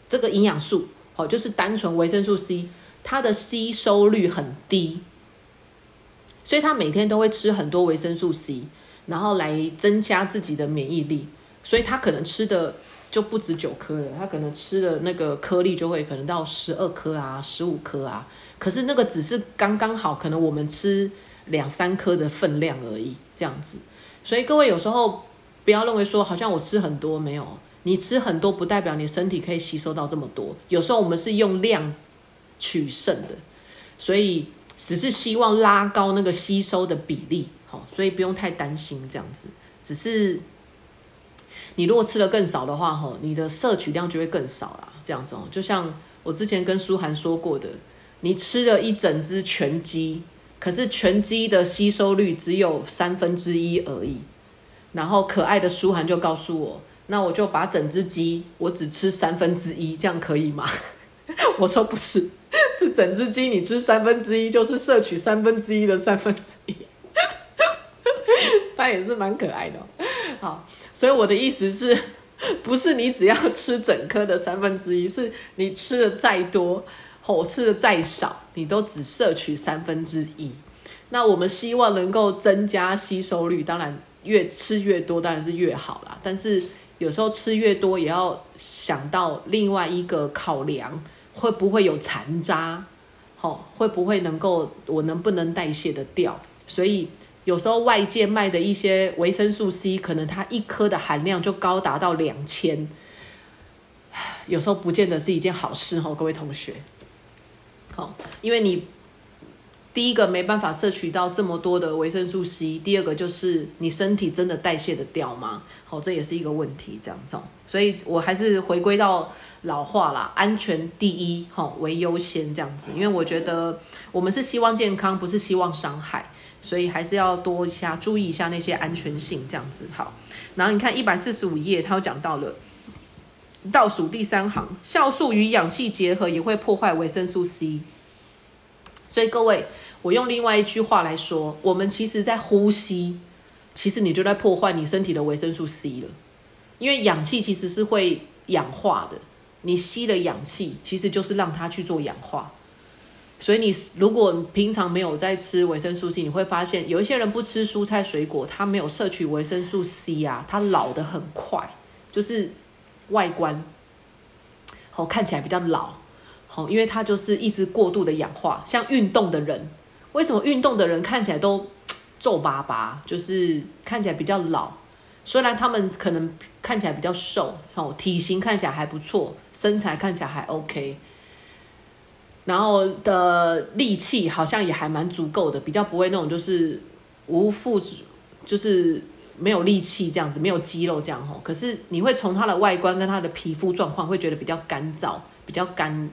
这个营养素哦，就是单纯维生素 C，它的吸收率很低，所以他每天都会吃很多维生素 C。然后来增加自己的免疫力，所以他可能吃的就不止九颗了，他可能吃的那个颗粒就会可能到十二颗啊、十五颗啊。可是那个只是刚刚好，可能我们吃两三颗的分量而已，这样子。所以各位有时候不要认为说好像我吃很多，没有，你吃很多不代表你身体可以吸收到这么多。有时候我们是用量取胜的，所以只是希望拉高那个吸收的比例。好，所以不用太担心这样子，只是你如果吃的更少的话，吼，你的摄取量就会更少啦。这样子哦，就像我之前跟舒涵说过的，你吃了一整只全鸡，可是全鸡的吸收率只有三分之一而已。然后可爱的舒涵就告诉我，那我就把整只鸡，我只吃三分之一，这样可以吗？我说不是，是整只鸡你吃三分之一，就是摄取三分之一的三分之一。它也是蛮可爱的，好，所以我的意思是，不是你只要吃整颗的三分之一，是你吃的再多，或吃的再少，你都只摄取三分之一。那我们希望能够增加吸收率，当然越吃越多当然是越好啦。但是有时候吃越多也要想到另外一个考量，会不会有残渣？好，会不会能够我能不能代谢的掉？所以有时候外界卖的一些维生素 C，可能它一颗的含量就高达到两千，有时候不见得是一件好事哦，各位同学。好，因为你。第一个没办法摄取到这么多的维生素 C，第二个就是你身体真的代谢的掉吗？好，这也是一个问题，这样子。所以我还是回归到老话啦，安全第一，好为优先这样子。因为我觉得我们是希望健康，不是希望伤害，所以还是要多一下注意一下那些安全性这样子。好，然后你看一百四十五页，它又讲到了倒数第三行，酵素与氧气结合也会破坏维生素 C，所以各位。我用另外一句话来说，我们其实，在呼吸，其实你就在破坏你身体的维生素 C 了。因为氧气其实是会氧化的，你吸的氧气其实就是让它去做氧化。所以你如果平常没有在吃维生素 C，你会发现有一些人不吃蔬菜水果，他没有摄取维生素 C 啊，他老的很快，就是外观好看起来比较老，好，因为他就是一直过度的氧化，像运动的人。为什么运动的人看起来都皱巴巴，就是看起来比较老？虽然他们可能看起来比较瘦，哦，体型看起来还不错，身材看起来还 OK，然后的力气好像也还蛮足够的，比较不会那种就是无腹，就是没有力气这样子，没有肌肉这样吼。可是你会从他的外观跟他的皮肤状况，会觉得比较干燥，比较干，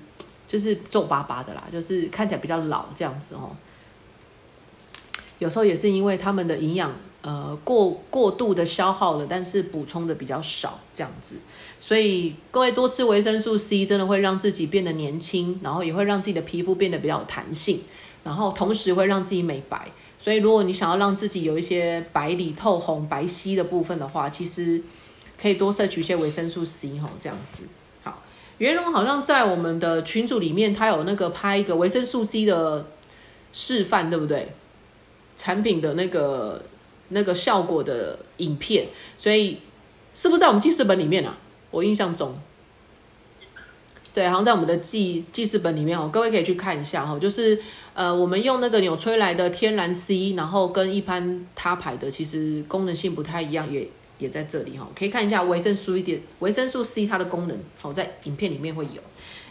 就是皱巴巴的啦，就是看起来比较老这样子哦。有时候也是因为他们的营养呃过过度的消耗了，但是补充的比较少这样子，所以各位多吃维生素 C 真的会让自己变得年轻，然后也会让自己的皮肤变得比较有弹性，然后同时会让自己美白。所以如果你想要让自己有一些白里透红、白皙的部分的话，其实可以多摄取一些维生素 C 哈，这样子。好，袁荣好像在我们的群组里面，他有那个拍一个维生素 C 的示范，对不对？产品的那个那个效果的影片，所以是不是在我们记事本里面啊？我印象中，对，好像在我们的记记事本里面哦。各位可以去看一下哈，就是呃，我们用那个纽崔莱的天然 C，然后跟一般他牌的其实功能性不太一样，也也在这里哈。可以看一下维生素一点，维生素 C 它的功能，好在影片里面会有，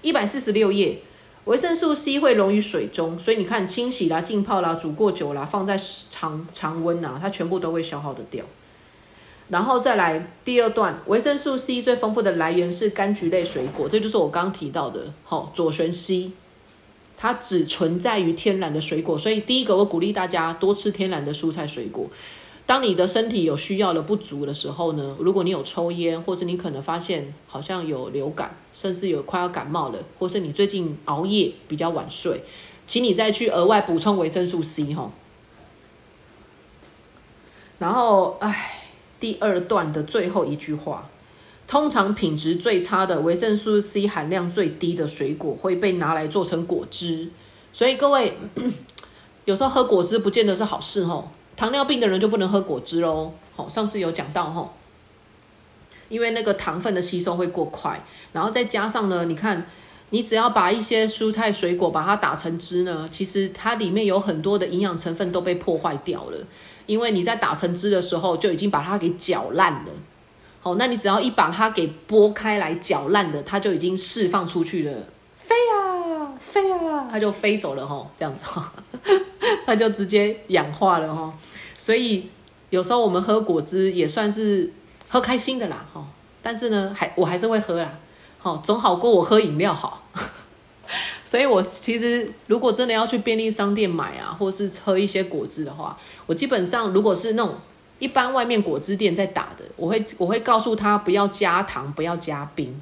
一百四十六页。维生素 C 会溶于水中，所以你看清洗啦、浸泡啦、煮过久啦、放在常常温啊，它全部都会消耗的掉。然后再来第二段，维生素 C 最丰富的来源是柑橘类水果，这就是我刚刚提到的，好左旋 C，它只存在于天然的水果，所以第一个我鼓励大家多吃天然的蔬菜水果。当你的身体有需要的不足的时候呢，如果你有抽烟，或是你可能发现好像有流感，甚至有快要感冒了，或是你最近熬夜比较晚睡，请你再去额外补充维生素 C 哈。然后，哎，第二段的最后一句话，通常品质最差的维生素 C 含量最低的水果会被拿来做成果汁，所以各位 有时候喝果汁不见得是好事哈。糖尿病的人就不能喝果汁喽。好，上次有讲到哈，因为那个糖分的吸收会过快，然后再加上呢，你看，你只要把一些蔬菜水果把它打成汁呢，其实它里面有很多的营养成分都被破坏掉了，因为你在打成汁的时候就已经把它给搅烂了。好，那你只要一把它给剥开来搅烂的，它就已经释放出去了，飞啊飞啊，它就飞走了哈，这样子哈。它就直接氧化了哈，所以有时候我们喝果汁也算是喝开心的啦哈，但是呢，还我还是会喝啦，好总好过我喝饮料好。所以我其实如果真的要去便利商店买啊，或是喝一些果汁的话，我基本上如果是那种一般外面果汁店在打的，我会我会告诉他不要加糖，不要加冰，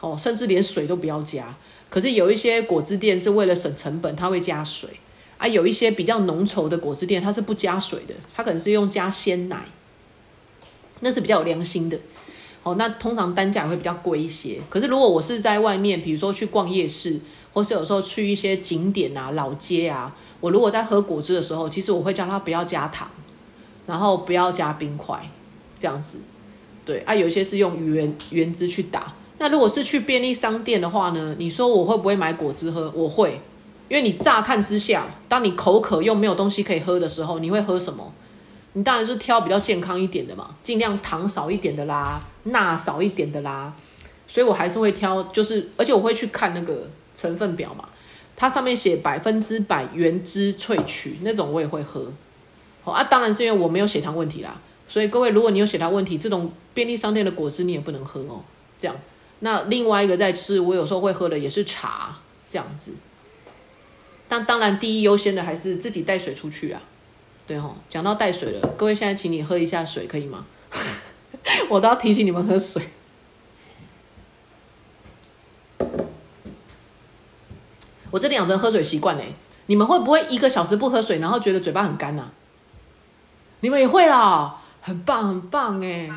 哦，甚至连水都不要加。可是有一些果汁店是为了省成本，他会加水。啊，有一些比较浓稠的果汁店，它是不加水的，它可能是用加鲜奶，那是比较有良心的。哦，那通常单价会比较贵一些。可是如果我是在外面，比如说去逛夜市，或是有时候去一些景点啊、老街啊，我如果在喝果汁的时候，其实我会叫他不要加糖，然后不要加冰块，这样子。对啊，有一些是用原原汁去打。那如果是去便利商店的话呢？你说我会不会买果汁喝？我会，因为你乍看之下，当你口渴又没有东西可以喝的时候，你会喝什么？你当然是挑比较健康一点的嘛，尽量糖少一点的啦，钠少一点的啦。所以我还是会挑，就是而且我会去看那个成分表嘛，它上面写百分之百原汁萃取那种，我也会喝。哦啊，当然是因为我没有血糖问题啦。所以各位，如果你有血糖问题，这种便利商店的果汁你也不能喝哦。这样，那另外一个在吃，我有时候会喝的也是茶这样子。但当然，第一优先的还是自己带水出去啊。对哦，讲到带水了，各位现在请你喝一下水，可以吗？我都要提醒你们喝水。我这里养成喝水习惯呢，你们会不会一个小时不喝水，然后觉得嘴巴很干呐？你们也会啦。很棒，很棒哎！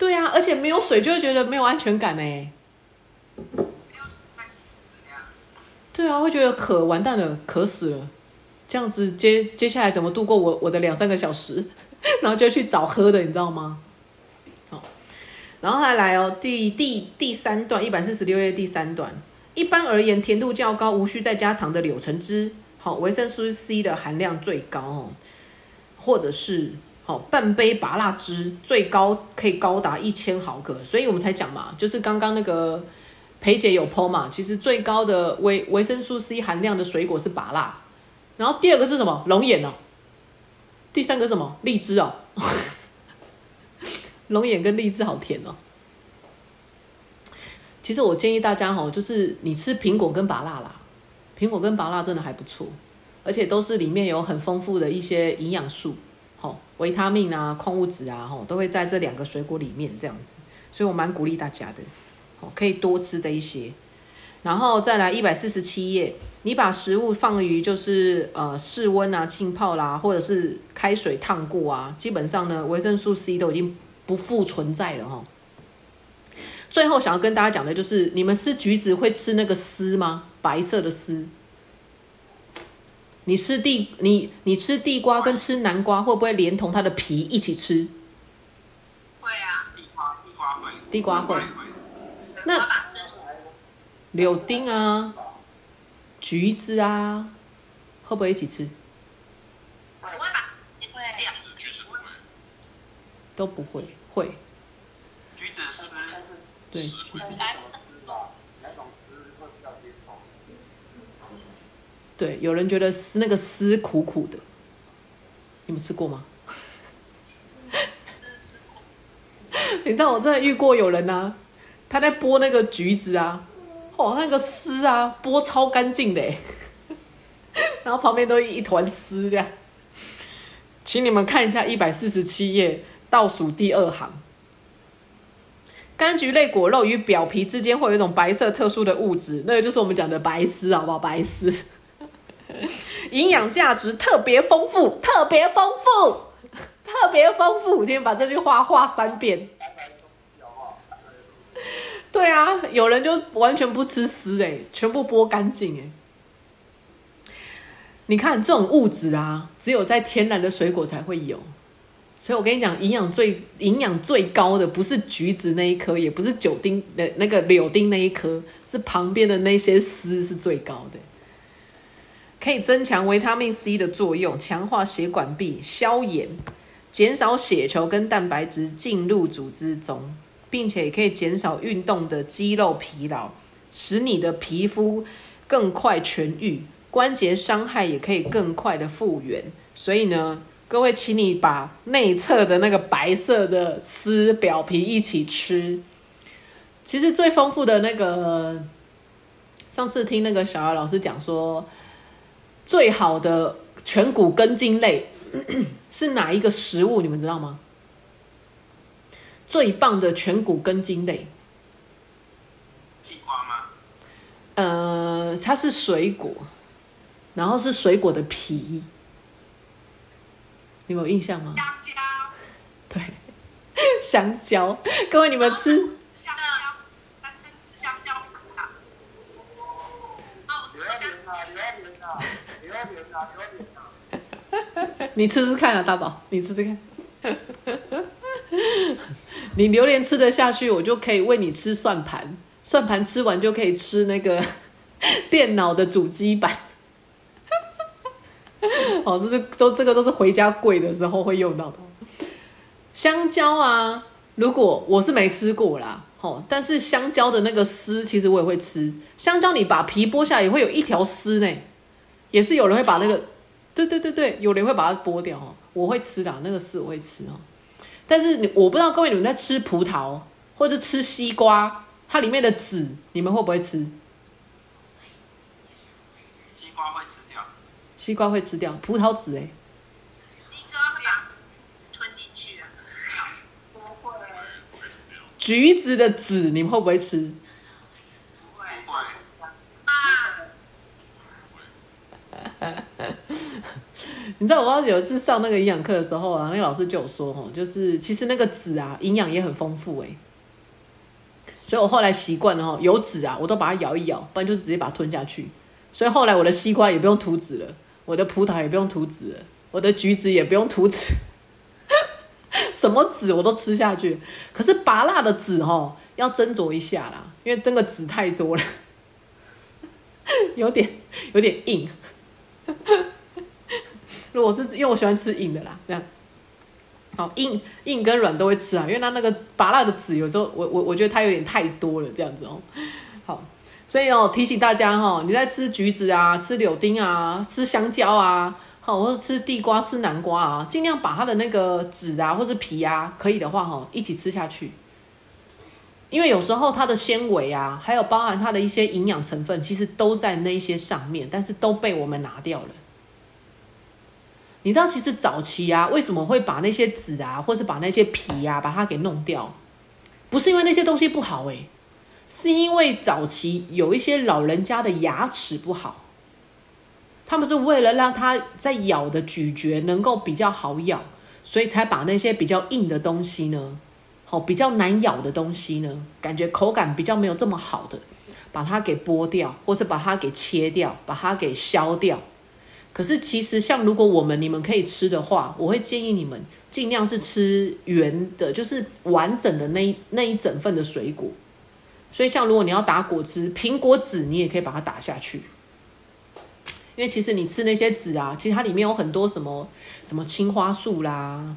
对啊，而且没有水就会觉得没有安全感哎。对啊，会觉得渴，完蛋了，渴死了。这样子接接下来怎么度过我我的两三个小时？然后就去找喝的，你知道吗？好，然后再来哦，第第第三段一百四十六页第三段，一般而言，甜度较高、无需再加糖的柳橙汁，好，维生素 C 的含量最高哦，或者是。半杯拔辣汁最高可以高达一千毫克，所以我们才讲嘛，就是刚刚那个裴姐有剖嘛，其实最高的维维生素 C 含量的水果是拔辣，然后第二个是什么？龙眼哦，第三个什么？荔枝哦，龙眼跟荔枝好甜哦。其实我建议大家哈，就是你吃苹果跟拔辣啦，苹果跟拔辣真的还不错，而且都是里面有很丰富的一些营养素。维他命啊，矿物质啊，吼，都会在这两个水果里面这样子，所以我蛮鼓励大家的，好，可以多吃这一些。然后再来一百四十七页，你把食物放于就是呃室温啊，浸泡啦，或者是开水烫过啊，基本上呢，维生素 C 都已经不复存在了哈。最后想要跟大家讲的就是，你们吃橘子会吃那个丝吗？白色的丝。你吃地你你吃地瓜跟吃南瓜会不会连同它的皮一起吃？会啊，地瓜地瓜会，地瓜会。那柳丁啊，橘子啊，会不会一起吃？不会吧？不会，都不会，会。橘子丝，对，橘子。对，有人觉得丝那个丝苦苦的，你们吃过吗？你知道我真的遇过有人呐，他在剥那个橘子啊，哦，那个丝啊，剥超干净的，然后旁边都一团丝这样。请你们看一下一百四十七页倒数第二行，柑橘类果肉与表皮之间会有一种白色特殊的物质，那个就是我们讲的白丝，好不好？白丝。营养价值特别丰富，特别丰富，特别丰富。今天把这句话画三遍。对啊，有人就完全不吃丝哎，全部剥干净哎。你看这种物质啊，只有在天然的水果才会有。所以我跟你讲，营养最营养最高的不是橘子那一颗，也不是酒丁的那个柳丁那一颗，是旁边的那些丝是最高的。可以增强维他命 C 的作用，强化血管壁，消炎，减少血球跟蛋白质进入组织中，并且可以减少运动的肌肉疲劳，使你的皮肤更快痊愈，关节伤害也可以更快的复原。所以呢，各位，请你把内侧的那个白色的丝表皮一起吃。其实最丰富的那个，上次听那个小姚老师讲说。最好的全谷根茎类 是哪一个食物？你们知道吗？最棒的全谷根茎类，地瓜吗？呃，它是水果，然后是水果的皮，你们有印象吗？香蕉。对，香蕉。各位，你们吃？香蕉，单身吃香蕉 你吃吃看啊，大宝，你吃吃看。你榴莲吃得下去，我就可以喂你吃算盘，算盘吃完就可以吃那个 电脑的主机板。哦，这是都这个都是回家跪的时候会用到的。香蕉啊，如果我是没吃过啦，哦，但是香蕉的那个丝其实我也会吃。香蕉你把皮剥下来也会有一条丝呢，也是有人会把那个，对对对对，有人会把它剥掉哦。我会吃的，那个丝我会吃哦。但是你我不知道各位你们在吃葡萄或者吃西瓜，它里面的籽你们会不会吃？西瓜会吃掉，西瓜会吃掉，葡萄籽哎，西瓜会把吞进去会，橘子的籽你们会不会吃？不会，不会，啊，你知道我有一次上那个营养课的时候啊，那个老师就有说哦，就是其实那个籽啊，营养也很丰富哎。所以我后来习惯了哦，有籽啊，我都把它咬一咬，不然就直接把它吞下去。所以后来我的西瓜也不用涂籽了，我的葡萄也不用涂籽了，我的橘子也不用涂籽，什么籽我都吃下去。可是拔辣的籽哦，要斟酌一下啦，因为真的籽太多了，有点有点硬。如果是因为我喜欢吃硬的啦，这样，好硬硬跟软都会吃啊，因为它那个拔辣的籽有时候我我我觉得它有点太多了，这样子哦。好，所以哦提醒大家哈、哦，你在吃橘子啊、吃柳丁啊、吃香蕉啊，好或者吃地瓜、吃南瓜啊，尽量把它的那个籽啊或是皮啊，可以的话哈、哦，一起吃下去。因为有时候它的纤维啊，还有包含它的一些营养成分，其实都在那些上面，但是都被我们拿掉了。你知道，其实早期啊，为什么会把那些籽啊，或是把那些皮啊，把它给弄掉？不是因为那些东西不好诶、是因为早期有一些老人家的牙齿不好，他们是为了让它在咬的咀嚼能够比较好咬，所以才把那些比较硬的东西呢，好比较难咬的东西呢，感觉口感比较没有这么好的，把它给剥掉，或是把它给切掉，把它给削掉。可是其实像如果我们你们可以吃的话，我会建议你们尽量是吃圆的，就是完整的那一那一整份的水果。所以像如果你要打果汁，苹果籽你也可以把它打下去，因为其实你吃那些籽啊，其实它里面有很多什么什么青花素啦，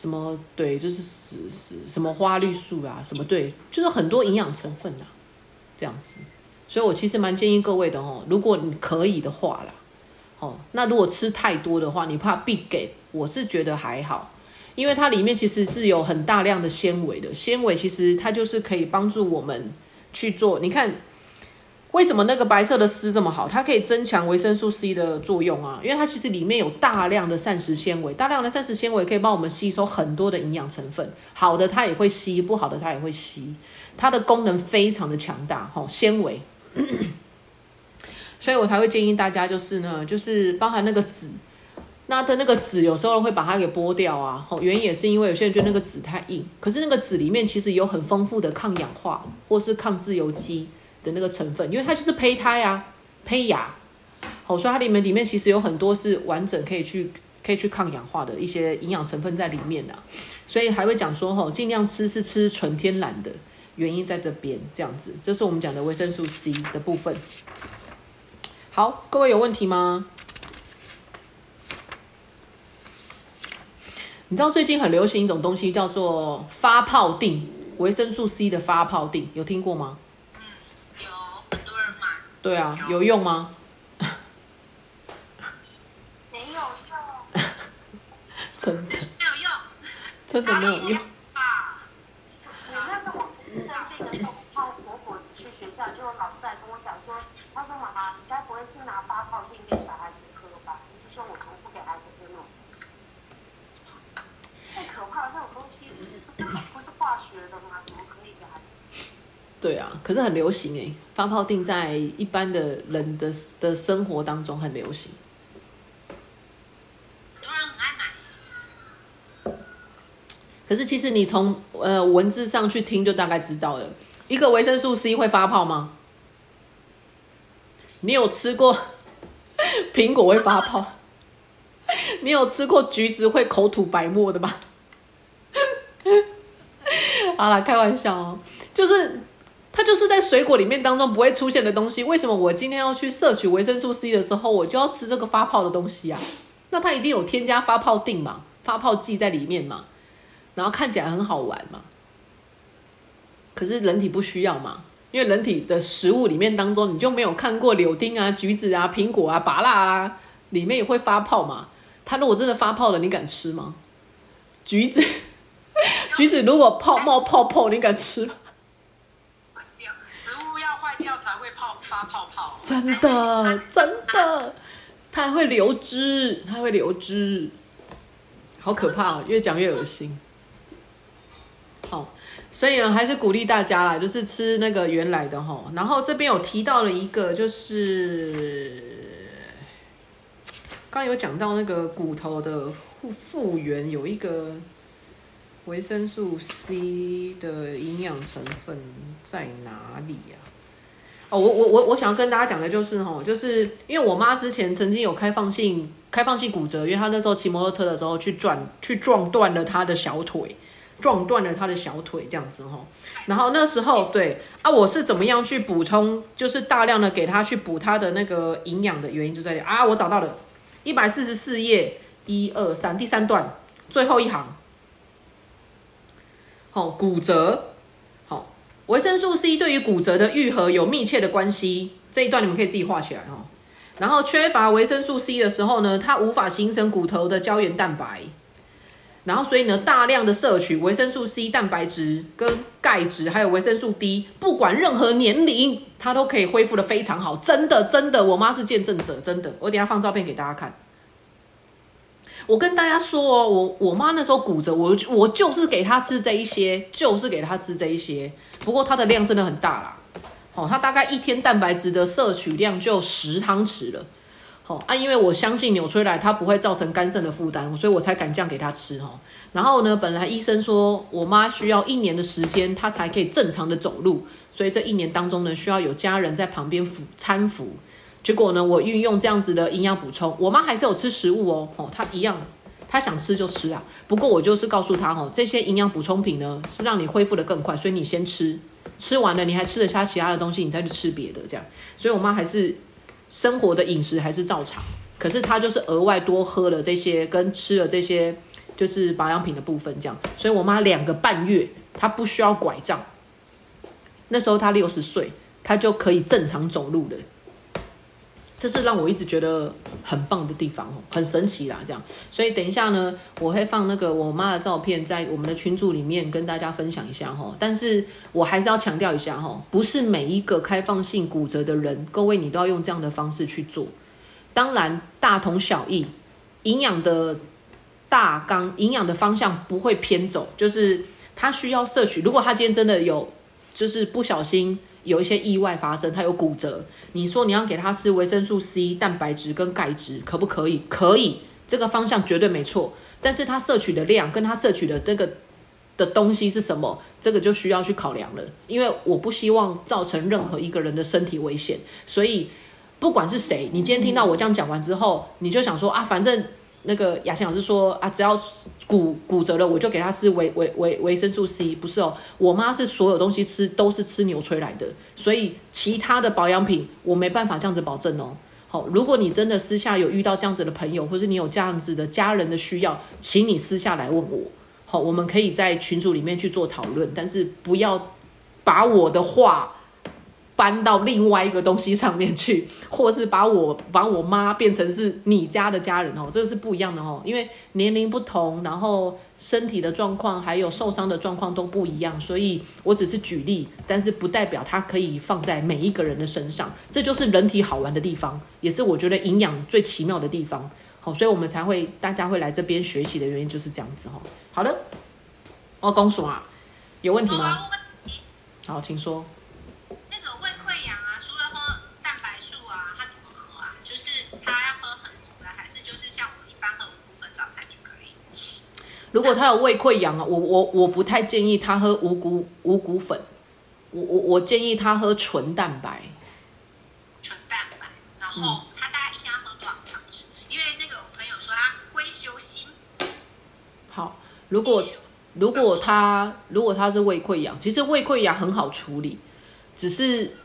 什么对，就是是是什么花绿素啊，什么对，就是很多营养成分啦，这样子。所以我其实蛮建议各位的哦，如果你可以的话啦。哦，那如果吃太多的话，你怕必给，我是觉得还好，因为它里面其实是有很大量的纤维的，纤维其实它就是可以帮助我们去做。你看，为什么那个白色的丝这么好？它可以增强维生素 C 的作用啊，因为它其实里面有大量的膳食纤维，大量的膳食纤维可以帮我们吸收很多的营养成分，好的它也会吸，不好的它也会吸，它的功能非常的强大。哈、纤维。所以我才会建议大家，就是呢，就是包含那个籽，那的那个籽有时候会把它给剥掉啊。吼，原因也是因为有些人觉得那个籽太硬，可是那个籽里面其实有很丰富的抗氧化或是抗自由基的那个成分，因为它就是胚胎啊、胚芽，好，所以它里面里面其实有很多是完整可以去可以去抗氧化的一些营养成分在里面的、所以还会讲说，吼，尽量吃是吃纯天然的，原因在这边这样子，这是我们讲的维生素 C 的部分。好，各位有问题吗？你知道最近很流行一种东西叫做发泡锭，维生素 C 的发泡锭，有听过吗？对啊，有用吗？没有用。真的没有用。真的没有用。啊，你那时候我生病的时候，泡婆婆去学校，就老师来跟我讲说，他说妈妈，你该不会是拿发泡锭给小孩子喝吧？你就说我从不给孩子喝那种东西，太可怕了，那种东西不是不是化学的吗？怎么可以给孩子？对啊，可是很流行诶，发泡定在一般的人的的生活当中很流行。很多人很爱买。可是其实你从呃文字上去听就大概知道了，一个维生素 C 会发泡吗？你有吃过 苹果会发泡？你有吃过橘子会口吐白沫的吗？好啦，开玩笑哦，就是它就是在水果里面当中不会出现的东西。为什么我今天要去摄取维生素 C 的时候，我就要吃这个发泡的东西啊？那它一定有添加发泡定嘛，发泡剂在里面嘛，然后看起来很好玩嘛。可是人体不需要嘛，因为人体的食物里面当中，你就没有看过柳丁啊、橘子啊、苹果啊、芭辣啊，里面也会发泡嘛。它如果真的发泡了，你敢吃吗？橘子，橘子如果泡冒泡泡，你敢吃吗？坏掉，植物要坏掉才会泡发泡泡。真的，真的，它还会流汁，它会流汁，好可怕哦！越讲越恶心。好，所以呢，还是鼓励大家啦，就是吃那个原来的哈。然后这边有提到了一个，就是刚有讲到那个骨头的复复原，有一个维生素 C 的营养成分在哪里呀、哦，我我我我想要跟大家讲的就是哈，就是因为我妈之前曾经有开放性开放性骨折，因为她那时候骑摩托车的时候去撞去撞断了她的小腿，撞断了她的小腿这样子哈。然后那时候对啊，我是怎么样去补充，就是大量的给她去补她的那个营养的原因就在这啊，我找到了，一百四十四页，一二三，第三段最后一行，好、骨折，维生素 C 对于骨折的愈合有密切的关系，这一段你们可以自己画起来哦。然后缺乏维生素 C 的时候呢，它无法形成骨头的胶原蛋白，然后所以呢，大量的摄取维生素 C 蛋白质跟钙质，还有维生素 D，不管任何年龄，它都可以恢复的非常好。真的，真的，我妈是见证者，真的。我等下放照片给大家看。我跟大家说哦，我我妈那时候骨折，我我就是给她吃这一些，就是给她吃这一些。不过她的量真的很大啦，哦，她大概一天蛋白质的摄取量就十汤匙了。哦啊，因为我相信纽崔莱它不会造成肝肾的负担，所以我才敢这样给她吃哦。然后呢，本来医生说我妈需要一年的时间，她才可以正常的走路，所以这一年当中呢，需要有家人在旁边辅搀扶。结果呢，我运用这样子的营养补充，我妈还是有吃食物哦，哦，她一样，她想吃就吃啊。不过我就是告诉她哦，这些营养补充品呢，是让你恢复的更快，所以你先吃，吃完了你还吃得下其他的东西，你再去吃别的这样。所以我妈还是生活的饮食还是照常，可是她就是额外多喝了这些跟吃了这些就是保养品的部分这样。所以我妈两个半月她不需要拐杖，那时候她六十岁，她就可以正常走路了。这是让我一直觉得很棒的地方哦，很神奇啦，这样。所以等一下呢，我会放那个我妈的照片在我们的群组里面跟大家分享一下哈。但是我还是要强调一下哈，不是每一个开放性骨折的人，各位你都要用这样的方式去做。当然大同小异，营养的大纲、营养的方向不会偏走，就是他需要摄取。如果他今天真的有，就是不小心。有一些意外发生，他有骨折，你说你要给他吃维生素 C、蛋白质跟钙质，可不可以？可以，这个方向绝对没错。但是他摄取的量跟他摄取的这个的东西是什么，这个就需要去考量了。因为我不希望造成任何一个人的身体危险，所以不管是谁，你今天听到我这样讲完之后，你就想说啊，反正那个雅欣老师说啊，只要骨骨折了，我就给他吃维维维维生素 C，不是哦，我妈是所有东西吃都是吃纽崔莱的，所以其他的保养品我没办法这样子保证哦。好，如果你真的私下有遇到这样子的朋友，或是你有这样子的家人的需要，请你私下来问我，好，我们可以在群组里面去做讨论，但是不要把我的话。搬到另外一个东西上面去，或是把我把我妈变成是你家的家人哦，这个是不一样的哦，因为年龄不同，然后身体的状况还有受伤的状况都不一样，所以我只是举例，但是不代表它可以放在每一个人的身上，这就是人体好玩的地方，也是我觉得营养最奇妙的地方。好，所以我们才会大家会来这边学习的原因就是这样子哈。好的，哦，公叔啊，有问题吗？好，请说。如果他有胃溃疡啊，我我我不太建议他喝五谷五谷粉，我我我建议他喝纯蛋白。纯蛋白，然后他大概一天要喝多少汤匙？因为那个我朋友说他龟好，如果如果他如果他是胃溃疡，其实胃溃疡很好处理，只是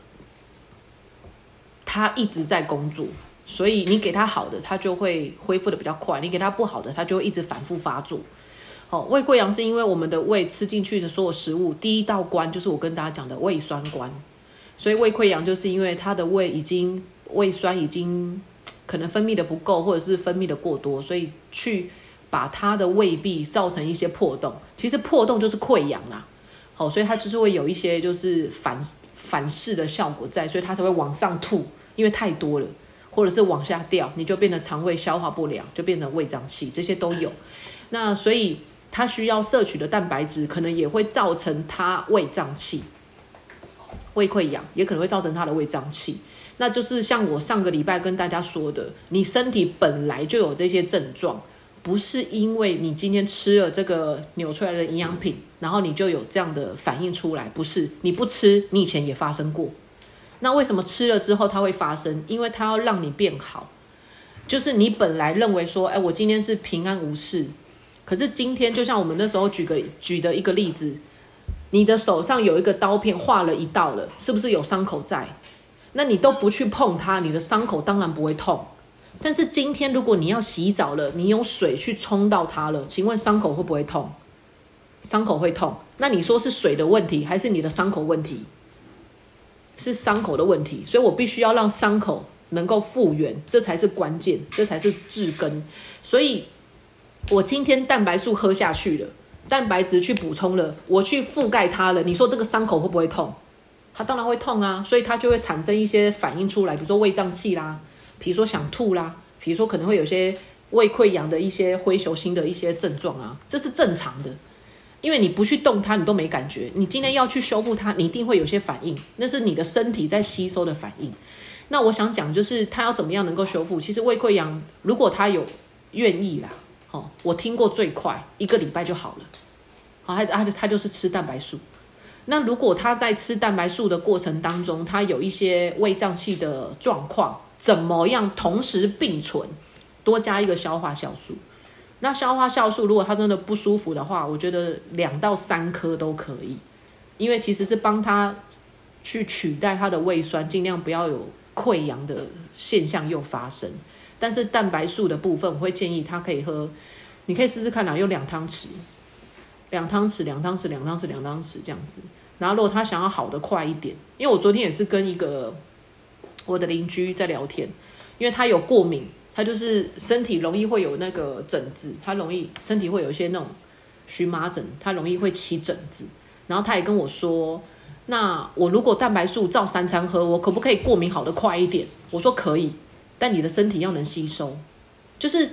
他一直在工作，所以你给他好的，他就会恢复的比较快；你给他不好的，他就会一直反复发作。好，胃溃疡是因为我们的胃吃进去的所有食物，第一道关就是我跟大家讲的胃酸关，所以胃溃疡就是因为他的胃已经胃酸已经可能分泌的不够，或者是分泌的过多，所以去把他的胃壁造成一些破洞。其实破洞就是溃疡啦，好，所以它就是会有一些就是反反噬的效果在，所以它才会往上吐，因为太多了，或者是往下掉，你就变得肠胃消化不良，就变成胃胀气，这些都有。那所以它需要摄取的蛋白质，可能也会造成它胃胀气、胃溃疡，也可能会造成它的胃胀气。那就是像我上个礼拜跟大家说的，你身体本来就有这些症状，不是因为你今天吃了这个扭出来的营养品，然后你就有这样的反应出来，不是你不吃，你以前也发生过。那为什么吃了之后它会发生？因为它要让你变好，就是你本来认为说，哎，我今天是平安无事。可是今天，就像我们那时候举个举的一个例子，你的手上有一个刀片划了一道了，是不是有伤口在？那你都不去碰它，你的伤口当然不会痛。但是今天如果你要洗澡了，你用水去冲到它了，请问伤口会不会痛？伤口会痛。那你说是水的问题，还是你的伤口问题？是伤口的问题。所以我必须要让伤口能够复原，这才是关键，这才是治根。所以。我今天蛋白素喝下去了，蛋白质去补充了，我去覆盖它了。你说这个伤口会不会痛？它当然会痛啊，所以它就会产生一些反应出来，比如说胃胀气啦，比如说想吐啦，比如说可能会有些胃溃疡的一些灰球星的一些症状啊，这是正常的。因为你不去动它，你都没感觉。你今天要去修复它，你一定会有些反应，那是你的身体在吸收的反应。那我想讲就是它要怎么样能够修复？其实胃溃疡如果它有愿意啦。哦，我听过最快一个礼拜就好了。好，他他他就是吃蛋白素。那如果他在吃蛋白素的过程当中，他有一些胃胀气的状况，怎么样同时并存？多加一个消化酵素。那消化酵素如果他真的不舒服的话，我觉得两到三颗都可以，因为其实是帮他去取代他的胃酸，尽量不要有溃疡的现象又发生。但是蛋白素的部分，我会建议他可以喝，你可以试试看啦，用两汤匙，两汤匙，两汤匙，两汤匙，两汤匙这样子。然后如果他想要好的快一点，因为我昨天也是跟一个我的邻居在聊天，因为他有过敏，他就是身体容易会有那个疹子，他容易身体会有一些那种荨麻疹，他容易会起疹子。然后他也跟我说，那我如果蛋白素照三餐喝，我可不可以过敏好的快一点？我说可以。但你的身体要能吸收，就是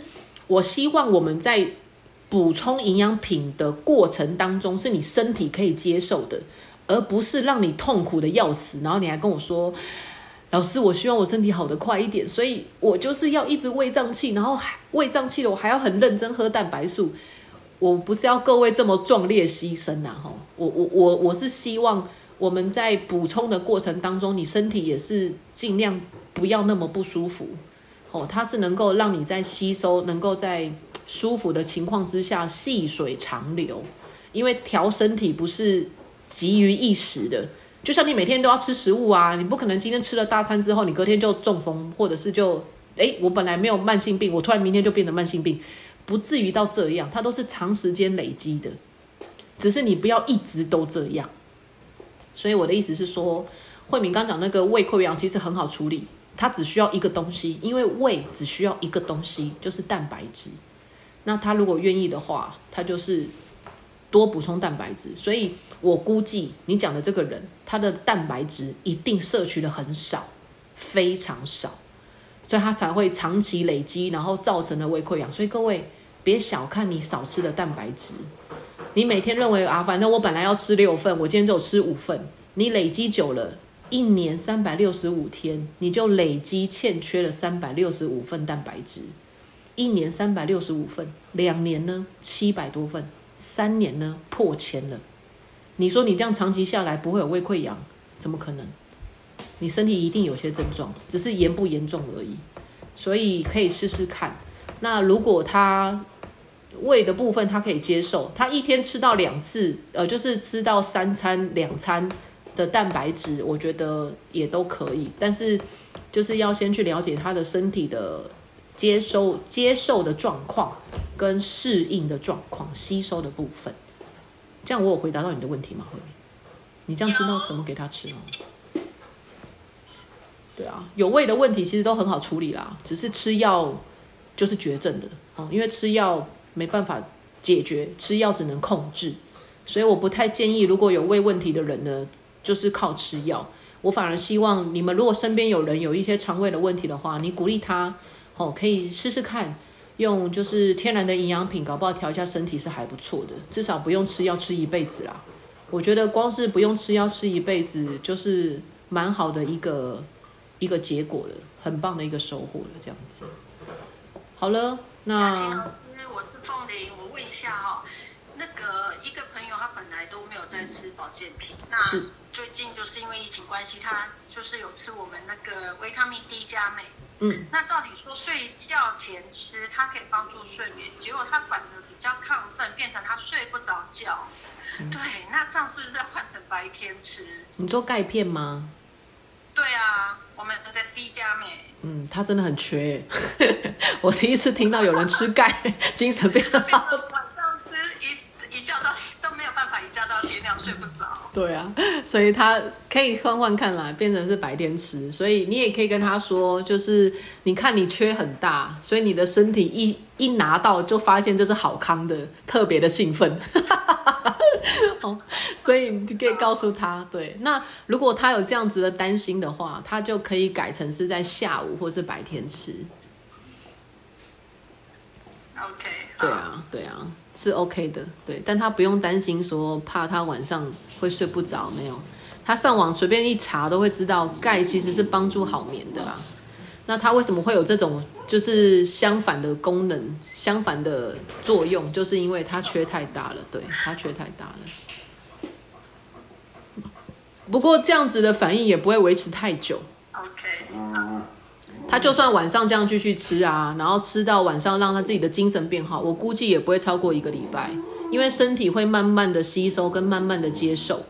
我希望我们在补充营养品的过程当中，是你身体可以接受的，而不是让你痛苦的要死。然后你还跟我说，老师，我希望我身体好的快一点，所以我就是要一直胃胀气，然后胃胀气了，我还要很认真喝蛋白素。我不是要各位这么壮烈牺牲呐，哈，我我我我是希望我们在补充的过程当中，你身体也是尽量。不要那么不舒服，哦，它是能够让你在吸收，能够在舒服的情况之下细水长流。因为调身体不是急于一时的，就像你每天都要吃食物啊，你不可能今天吃了大餐之后，你隔天就中风，或者是就诶，我本来没有慢性病，我突然明天就变得慢性病，不至于到这样，它都是长时间累积的，只是你不要一直都这样。所以我的意思是说，慧敏刚讲那个胃溃疡其实很好处理。它只需要一个东西，因为胃只需要一个东西，就是蛋白质。那他如果愿意的话，他就是多补充蛋白质。所以我估计你讲的这个人，他的蛋白质一定摄取的很少，非常少，所以他才会长期累积，然后造成了胃溃疡。所以各位别小看你少吃的蛋白质，你每天认为啊，反正我本来要吃六份，我今天只有吃五份，你累积久了。一年三百六十五天，你就累积欠缺了三百六十五份蛋白质。一年三百六十五份，两年呢七百多份，三年呢破千了。你说你这样长期下来不会有胃溃疡？怎么可能？你身体一定有些症状，只是严不严重而已。所以可以试试看。那如果他胃的部分他可以接受，他一天吃到两次，呃，就是吃到三餐两餐的蛋白质，我觉得也都可以。但是就是要先去了解他的身体的接收接受的状况跟适应的状况、吸收的部分。这样我有回答到你的问题吗？慧敏？你这样知道怎么给他吃吗？对啊，有胃的问题其实都很好处理啦，只是吃药就是绝症的哦，因为吃药没办法解决，吃药只能控制，所以我不太建议如果有胃问题的人呢，就是靠吃药。我反而希望你们如果身边有人有一些肠胃的问题的话，你鼓励他哦，可以试试看用就是天然的营养品，搞不好调一下身体是还不错的，至少不用吃药吃一辈子啦。我觉得光是不用吃药吃一辈子，就是蛮好的一个一个结果了，很棒的一个收获了，这样子。好了，那秦老师，我是凤玲，我问一下哦、那个一个朋友他本来都没有在吃保健品，那是最近就是因为疫情关系，他就是有吃我们那个维他命 D 加镁。嗯，那照理说睡觉前吃，它可以帮助睡眠，结果他反而比较亢奋，变成他睡不着觉。嗯对，那这样是不是在换成白天吃？你说钙片吗？对啊，我们在 D 加镁。嗯，他真的很缺。我第一次听到有人吃钙，精神变变好。晚上吃一一觉到办法一觉到天亮，睡不着。对啊，所以他可以换换看啦，变成是白天吃。所以你也可以跟他说，就是你看你缺很大，所以你的身体一一拿到就发现这是好康的，特别的兴奋。哦，所以你可以告诉他，对。那如果他有这样子的担心的话，他就可以改成是在下午或是白天吃。OK，对啊，对啊，是 OK 的，对，但他不用担心说怕他晚上会睡不着，没有，他上网随便一查都会知道钙其实是帮助好眠的啦。那它为什么会有这种就是相反的功能、相反的作用？就是因为它缺太大了，对，它缺太大了。不过这样子的反应也不会维持太久，OK，他就算晚上这样继续吃啊，然后吃到晚上让他自己的精神变好，我估计也不会超过一个礼拜，因为身体会慢慢的吸收跟慢慢的接受，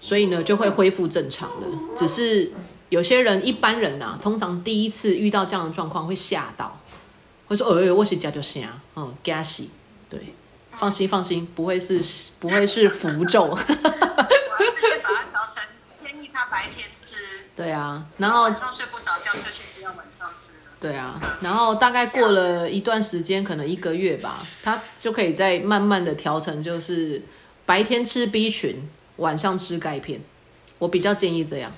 所以呢就会恢复正常了。只是有些人一般人呐、通常第一次遇到这样的状况会吓到，会说：“哎、我是假就啥，嗯，加喜。”对，放心放心，不会是不会是符咒。我还是把它调成建议他白天，对啊，然后晚上睡不着觉就先不要晚上吃了。对啊，然后大概过了一段时间，可能一个月吧，他就可以再慢慢的调成，就是白天吃 B 群，晚上吃钙片。我比较建议这样。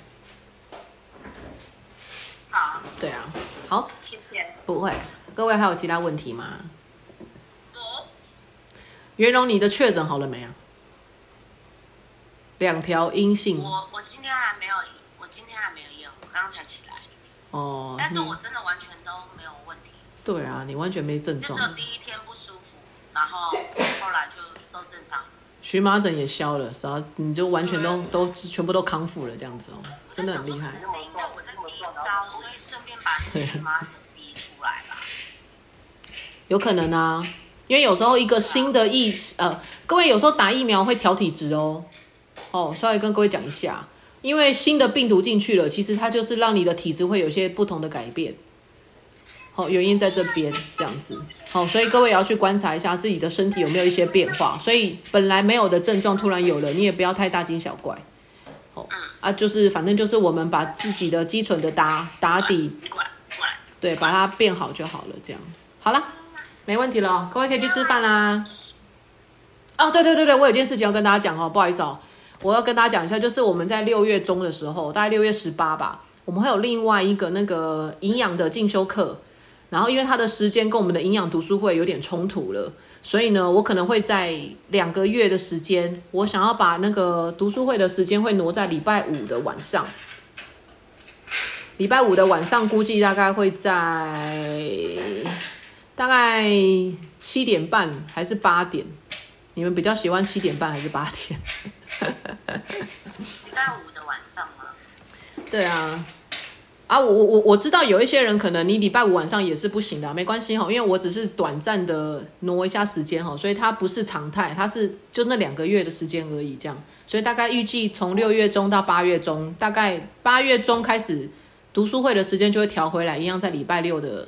好，对啊，好，谢谢。不会。各位还有其他问题吗？我袁荣，你的确诊好了没啊？两条阴性我我今天还没有，我今天还没有验，我刚刚才起来，哦，但是我真的完全都没有问题，对啊，你完全没症状就只，有第一天不舒服，然后后来就都正常。荨麻疹也消了，然后你就完全都都全部都康复了，这样子哦，真的很厉害。是因为我在低烧，所以顺便把那个荨麻疹逼出来吧。有可能啊，因为有时候一个新的疫呃，各位有时候打疫苗会调体质哦，哦，稍微跟各位讲一下，因为新的病毒进去了，其实它就是让你的体质会有一些不同的改变。好、原因在这边这样子，好、所以各位也要去观察一下自己的身体有没有一些变化。所以本来没有的症状突然有了，你也不要太大惊小怪。哦啊，就是反正就是我们把自己的基础的打打底。对，把它变好就好了。这样好了，没问题了哦，各位可以去吃饭啦。哦，对对对对，我有件事情要跟大家讲哦，不好意思哦，我要跟大家讲一下，就是我们在六月中的时候，大概六月十八吧，我们会有另外一个那个营养的进修课，然后因为它的时间跟我们的营养读书会有点冲突了，所以呢，我可能会在两个月的时间，我想要把那个读书会的时间会挪在礼拜五的晚上。礼拜五的晚上估计大概会在大概七点半还是八点？你们比较喜欢七点半还是八点？礼拜五的晚上吗？对啊，啊，我我我我知道有一些人可能你礼拜五晚上也是不行的，没关系哈，因为我只是短暂的挪一下时间哈，所以它不是常态，它是就那两个月的时间而已，这样，所以大概预计从六月中到八月中，大概八月中开始读书会的时间就会调回来，一样在礼拜六的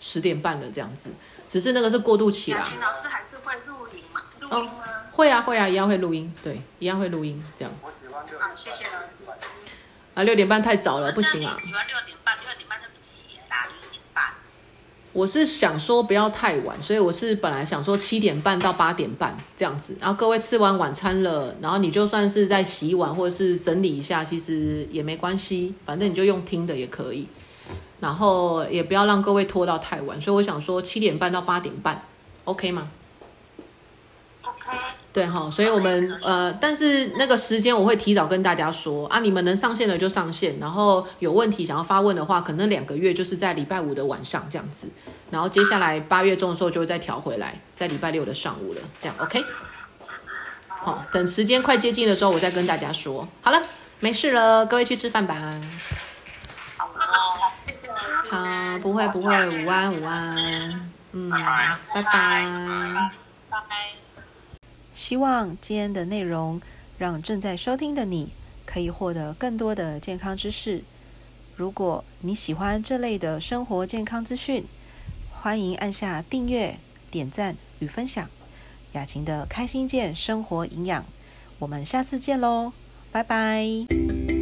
十点半的这样子，只是那个是过渡期啦。雅琴老师还是会录音嘛？录音吗？会啊会啊，一样会录音，对，一样会录音这样。我喜欢六好，谢谢老师。啊，六点半太早了，不行啊。喜欢六点半，六点半就不起啦，六点半。我是想说不要太晚，所以我是本来想说七点半到八点半这样子。然后各位吃完晚餐了，然后你就算是在洗碗或者是整理一下，其实也没关系，反正你就用听的也可以。然后也不要让各位拖到太晚，所以我想说七点半到八点半，OK 吗？对哈，所以我们呃，但是那个时间我会提早跟大家说啊，你们能上线的就上线，然后有问题想要发问的话，可能两个月就是在礼拜五的晚上这样子，然后接下来八月中的时候就会再调回来，在礼拜六的上午了，这样 OK。好，等时间快接近的时候，我再跟大家说。好了，没事了，各位去吃饭吧。好哦，谢谢老师。好，不会不会，午安午安，嗯，拜拜。拜拜。希望今天的内容让正在收听的你可以获得更多的健康知识。如果你喜欢这类的生活健康资讯，欢迎按下订阅、点赞与分享。雅琴的开心健生活营养，我们下次见喽，拜拜。